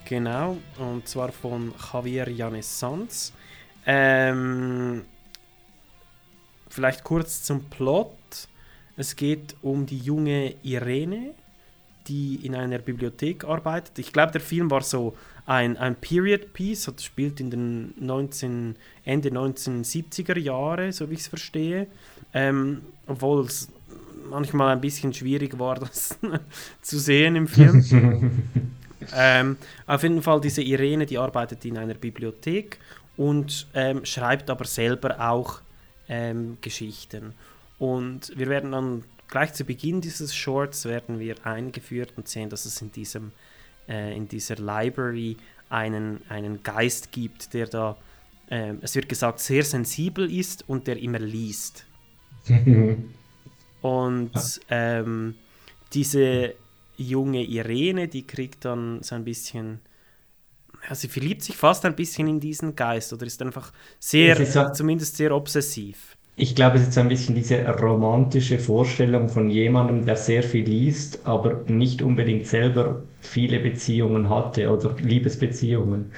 Genau, und zwar von Javier Yanes Sanz. Ähm, vielleicht kurz zum Plot. Es geht um die junge Irene, die in einer Bibliothek arbeitet. Ich glaube, der Film war so ein, ein Period Piece, das spielt in den 19, Ende 1970er Jahre, so wie ich es verstehe. Ähm, obwohl es manchmal ein bisschen schwierig war, das zu sehen im Film. Ähm, auf jeden Fall, diese Irene, die arbeitet in einer Bibliothek und ähm, schreibt aber selber auch ähm, Geschichten. Und wir werden dann gleich zu Beginn dieses Shorts werden wir eingeführt und sehen, dass es in diesem äh, in dieser Library einen, einen Geist gibt, der da, ähm, es wird gesagt, sehr sensibel ist und der immer liest. Und ähm, diese junge Irene, die kriegt dann so ein bisschen, ja, sie verliebt sich fast ein bisschen in diesen Geist oder ist einfach sehr, ist so- zumindest sehr obsessiv. Ich glaube, es ist so ein bisschen diese romantische Vorstellung von jemandem, der sehr viel liest, aber nicht unbedingt selber viele Beziehungen hatte oder Liebesbeziehungen.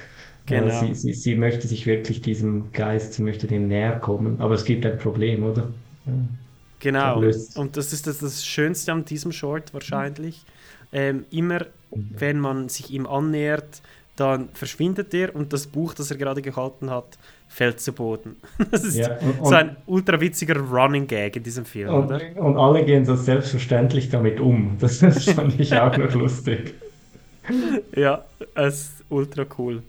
Genau. Äh, Sie, sie, sie möchte sich wirklich diesem Geist, sie möchte dem näher kommen, aber es gibt ein Problem, oder? Ja. Genau. Und das ist das, das Schönste an diesem Short wahrscheinlich. Ähm, immer, wenn man sich ihm annähert, dann verschwindet er und das Buch, das er gerade gehalten hat, fällt zu Boden. Das ist Ja, und- so ein ultra witziger Running Gag in diesem Film, Und, oder? und alle gehen so selbstverständlich damit um. Das, das fand ich auch noch lustig. Ja, es ist ultra cool.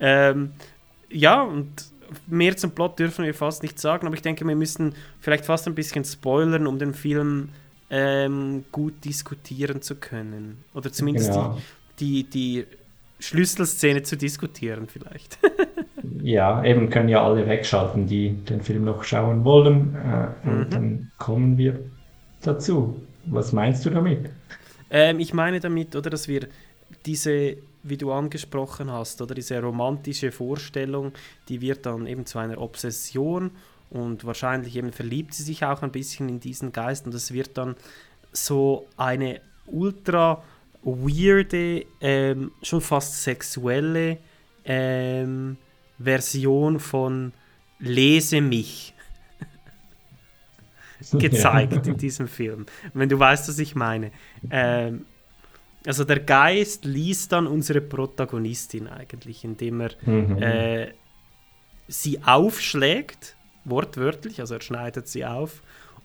Ähm, ja, und mehr zum Plot dürfen wir fast nicht sagen, aber ich denke, wir müssen vielleicht fast ein bisschen spoilern, um den Film ähm, gut diskutieren zu können. Oder zumindest Genau. die, die, die Schlüsselszene zu diskutieren, vielleicht. Ja, eben können ja alle wegschalten, die den Film noch schauen wollen. Äh, und Mhm. dann kommen wir dazu. Was meinst du damit? Ähm, ich meine damit, oder, dass wir diese, wie du angesprochen hast, oder diese romantische Vorstellung, die wird dann eben zu einer Obsession und wahrscheinlich eben verliebt sie sich auch ein bisschen in diesen Geist und es wird dann so eine ultra weirde, ähm, schon fast sexuelle ähm, Version von Lese mich gezeigt in diesem Film. Wenn du weißt, was ich meine. Ähm, also der Geist liest dann unsere Protagonistin eigentlich, indem er Mhm. äh, sie aufschlägt, wortwörtlich, also er schneidet sie auf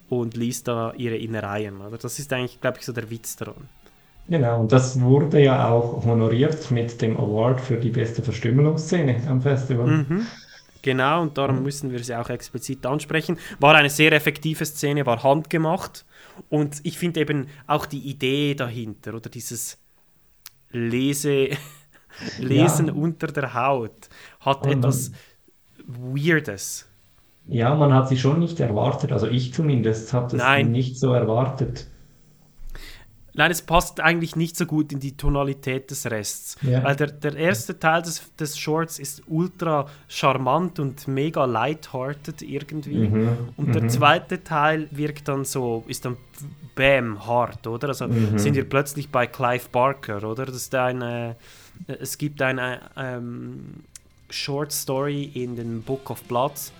und liest da ihre Innereien. Oder? Das ist eigentlich, glaube ich, so der Witz daran. Genau, und das wurde ja auch honoriert mit dem Award für die beste Verstümmelungsszene am Festival. Mhm. Genau, und darum müssen wir sie auch explizit ansprechen. War eine sehr effektive Szene, war handgemacht. Und ich finde eben auch die Idee dahinter, oder dieses Lese, Lesen Ja. unter der Haut, hat Und etwas Weirdes. Ja, man hat sie schon nicht erwartet, also ich zumindest habe das Nein. nicht so erwartet. Nein, es passt eigentlich nicht so gut in die Tonalität des Rests. Ja. Weil der, der erste Teil des, des Shorts ist ultra charmant und mega lighthearted irgendwie. Mhm, Und der mhm. zweite Teil wirkt dann so, ist dann bam, hart, oder? Also Mhm. sind wir plötzlich bei Clive Barker, oder? Das ist eine, es gibt eine ähm, Short Story in den Book of Bloods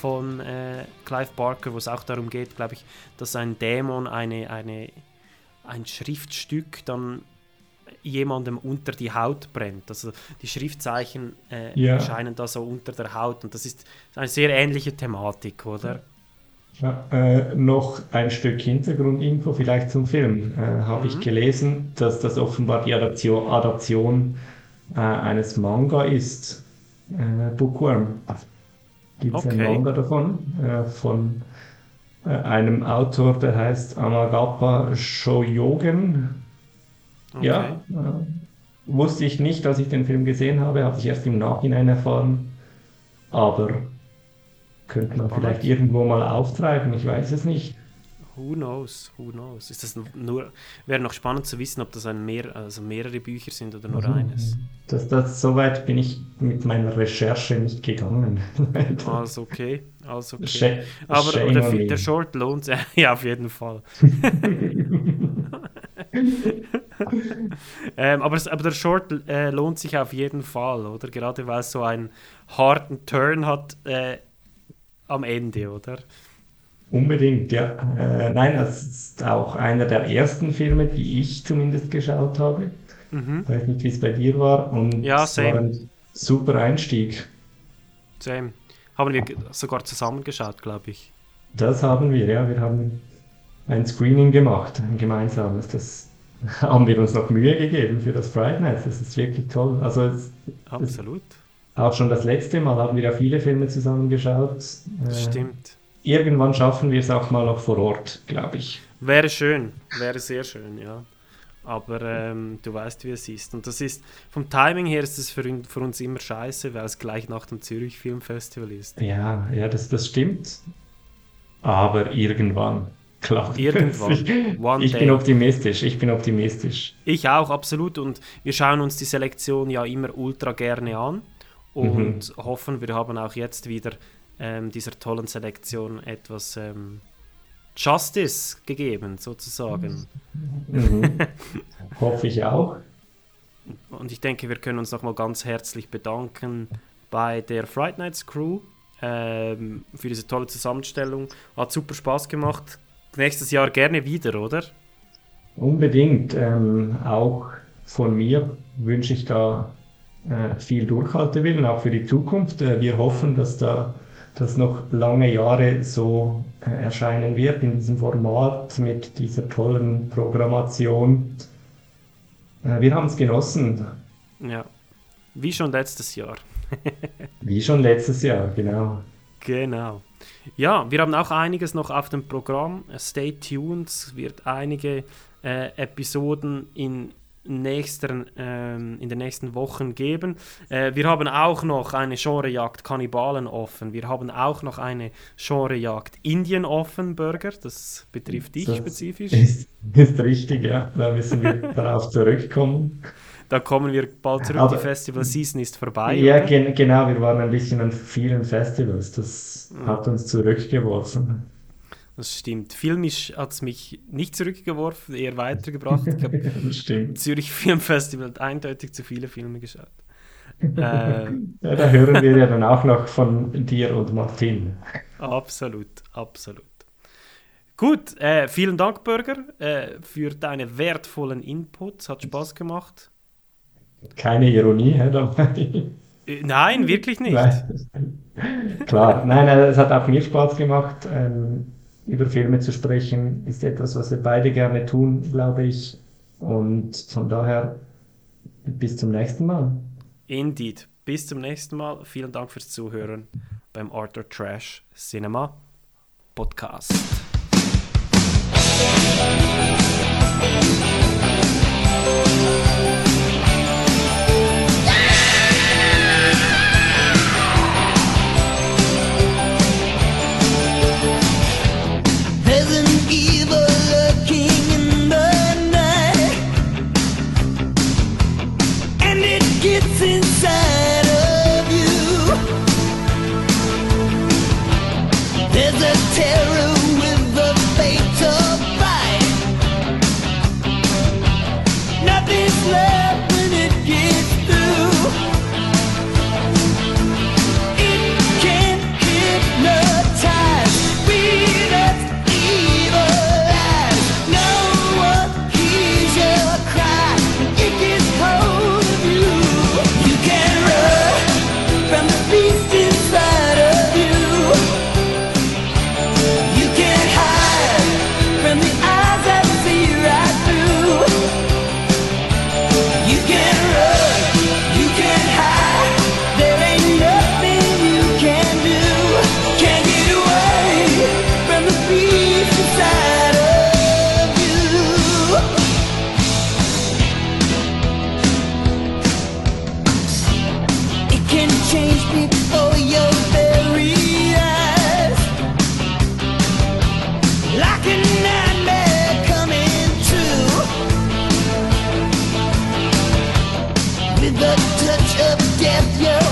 von äh, Clive Barker, wo es auch darum geht, glaube ich, dass ein Dämon eine, eine, ein Schriftstück dann jemandem unter die Haut brennt. Also die Schriftzeichen äh, Ja. erscheinen da so unter der Haut und das ist eine sehr ähnliche Thematik, oder? Ja, äh, noch ein Stück Hintergrundinfo vielleicht zum Film. Äh, Habe ich gelesen, dass das offenbar die Adaption, Adaption äh, eines Manga ist. Äh, Bookworm. Gibt es einen Okay. Manga davon? Äh, von einem Autor, der heißt Amagapa Shoyogen. Ja, äh, wusste ich nicht, als ich den Film gesehen habe, habe ich erst im Nachhinein erfahren. Aber könnte man vielleicht irgendwo mal auftreiben, ich weiß es nicht. Who knows, who knows. Ist das nur, wäre noch spannend zu wissen, ob das ein mehr, also mehrere Bücher sind oder nur Mhm. eines. Das, das, so weit bin ich mit meiner Recherche nicht gegangen. Alles okay, alles okay. Sh- Aber der, der Short lohnt sich, ja, auf jeden Fall. ähm, aber, aber der Short äh, lohnt sich auf jeden Fall, oder? Gerade weil es so einen harten Turn hat äh, am Ende, oder? Unbedingt, ja. Äh, nein, das ist auch einer der ersten Filme, die ich zumindest geschaut habe. Mhm. Ich weiß nicht, wie es bei dir war. Und Ja, es war same. ein super Einstieg. Same. Haben wir sogar zusammengeschaut, glaube ich. Das haben wir, ja. Wir haben ein Screening gemacht, ein gemeinsames. Das haben wir uns noch Mühe gegeben für das Friday Night. Das ist wirklich toll. Also es, Absolut. auch schon das letzte Mal haben wir ja viele Filme zusammengeschaut. Äh, Stimmt. Irgendwann schaffen wir es auch mal noch vor Ort, glaube ich. Wäre schön, wäre sehr schön, ja. Aber ähm, du weißt, wie es ist. Und das ist, vom Timing her ist es für, für uns immer scheiße, weil es gleich nach dem Zürich Filmfestival ist. Ja, ja, das, das stimmt. Aber irgendwann, klar. Irgendwann. Ich, One ich day. bin optimistisch, ich bin optimistisch. Ich auch, absolut. Und wir schauen uns die Selektion ja immer ultra gerne an und hoffen, wir haben auch jetzt wieder ähm, dieser tollen Selektion etwas ähm, Justice gegeben, sozusagen. Mhm. Hoffe ich auch. Und ich denke, wir können uns nochmal ganz herzlich bedanken bei der Fright Nights Crew ähm, für diese tolle Zusammenstellung. Hat super Spaß gemacht. Nächstes Jahr gerne wieder, oder? Unbedingt. Ähm, auch von mir wünsche ich da äh, viel Durchhaltewillen, auch für die Zukunft. Äh, wir hoffen, dass da das noch lange Jahre so äh, erscheinen wird in diesem Format mit dieser tollen Programmation. Äh, wir haben es genossen, Ja. Wie schon letztes Jahr. wie schon letztes Jahr, genau. Genau. Ja, wir haben auch einiges noch auf dem Programm. Stay tuned. Es wird einige äh, Episoden in, nächsten, ähm, in den nächsten Wochen geben. Äh, wir haben auch noch eine Genrejagd Kannibalen offen. Wir haben auch noch eine Genrejagd Indien offen, Burger. Das betrifft dich Das spezifisch. Ist, ist richtig, ja. Da müssen wir darauf zurückkommen. Da kommen wir bald zurück. Aber- Die Festival-Season ist vorbei. Ja, gen genau, wir waren ein bisschen an vielen Festivals. Das Mhm. hat uns zurückgeworfen. Das stimmt. Filmisch hat es mich nicht zurückgeworfen, eher weitergebracht. Ich habe. Zürich Filmfestival hat eindeutig zu viele Filme geschaut. äh, Ja, da hören wir ja dann auch noch von dir und Martin. absolut, absolut. Gut, äh, vielen Dank, Bürger, äh, für deine wertvollen Inputs. Hat Spaß gemacht. Keine Ironie hä, dabei. Äh, nein, wirklich nicht. Nein. Klar, nein, äh, es hat auch mir Spaß gemacht. Ähm, über Filme zu sprechen ist etwas, was wir beide gerne tun, glaube ich. Und von daher bis zum nächsten Mal. Indeed. Bis zum nächsten Mal. Vielen Dank fürs Zuhören beim Arthur Trash Cinema Podcast. Get you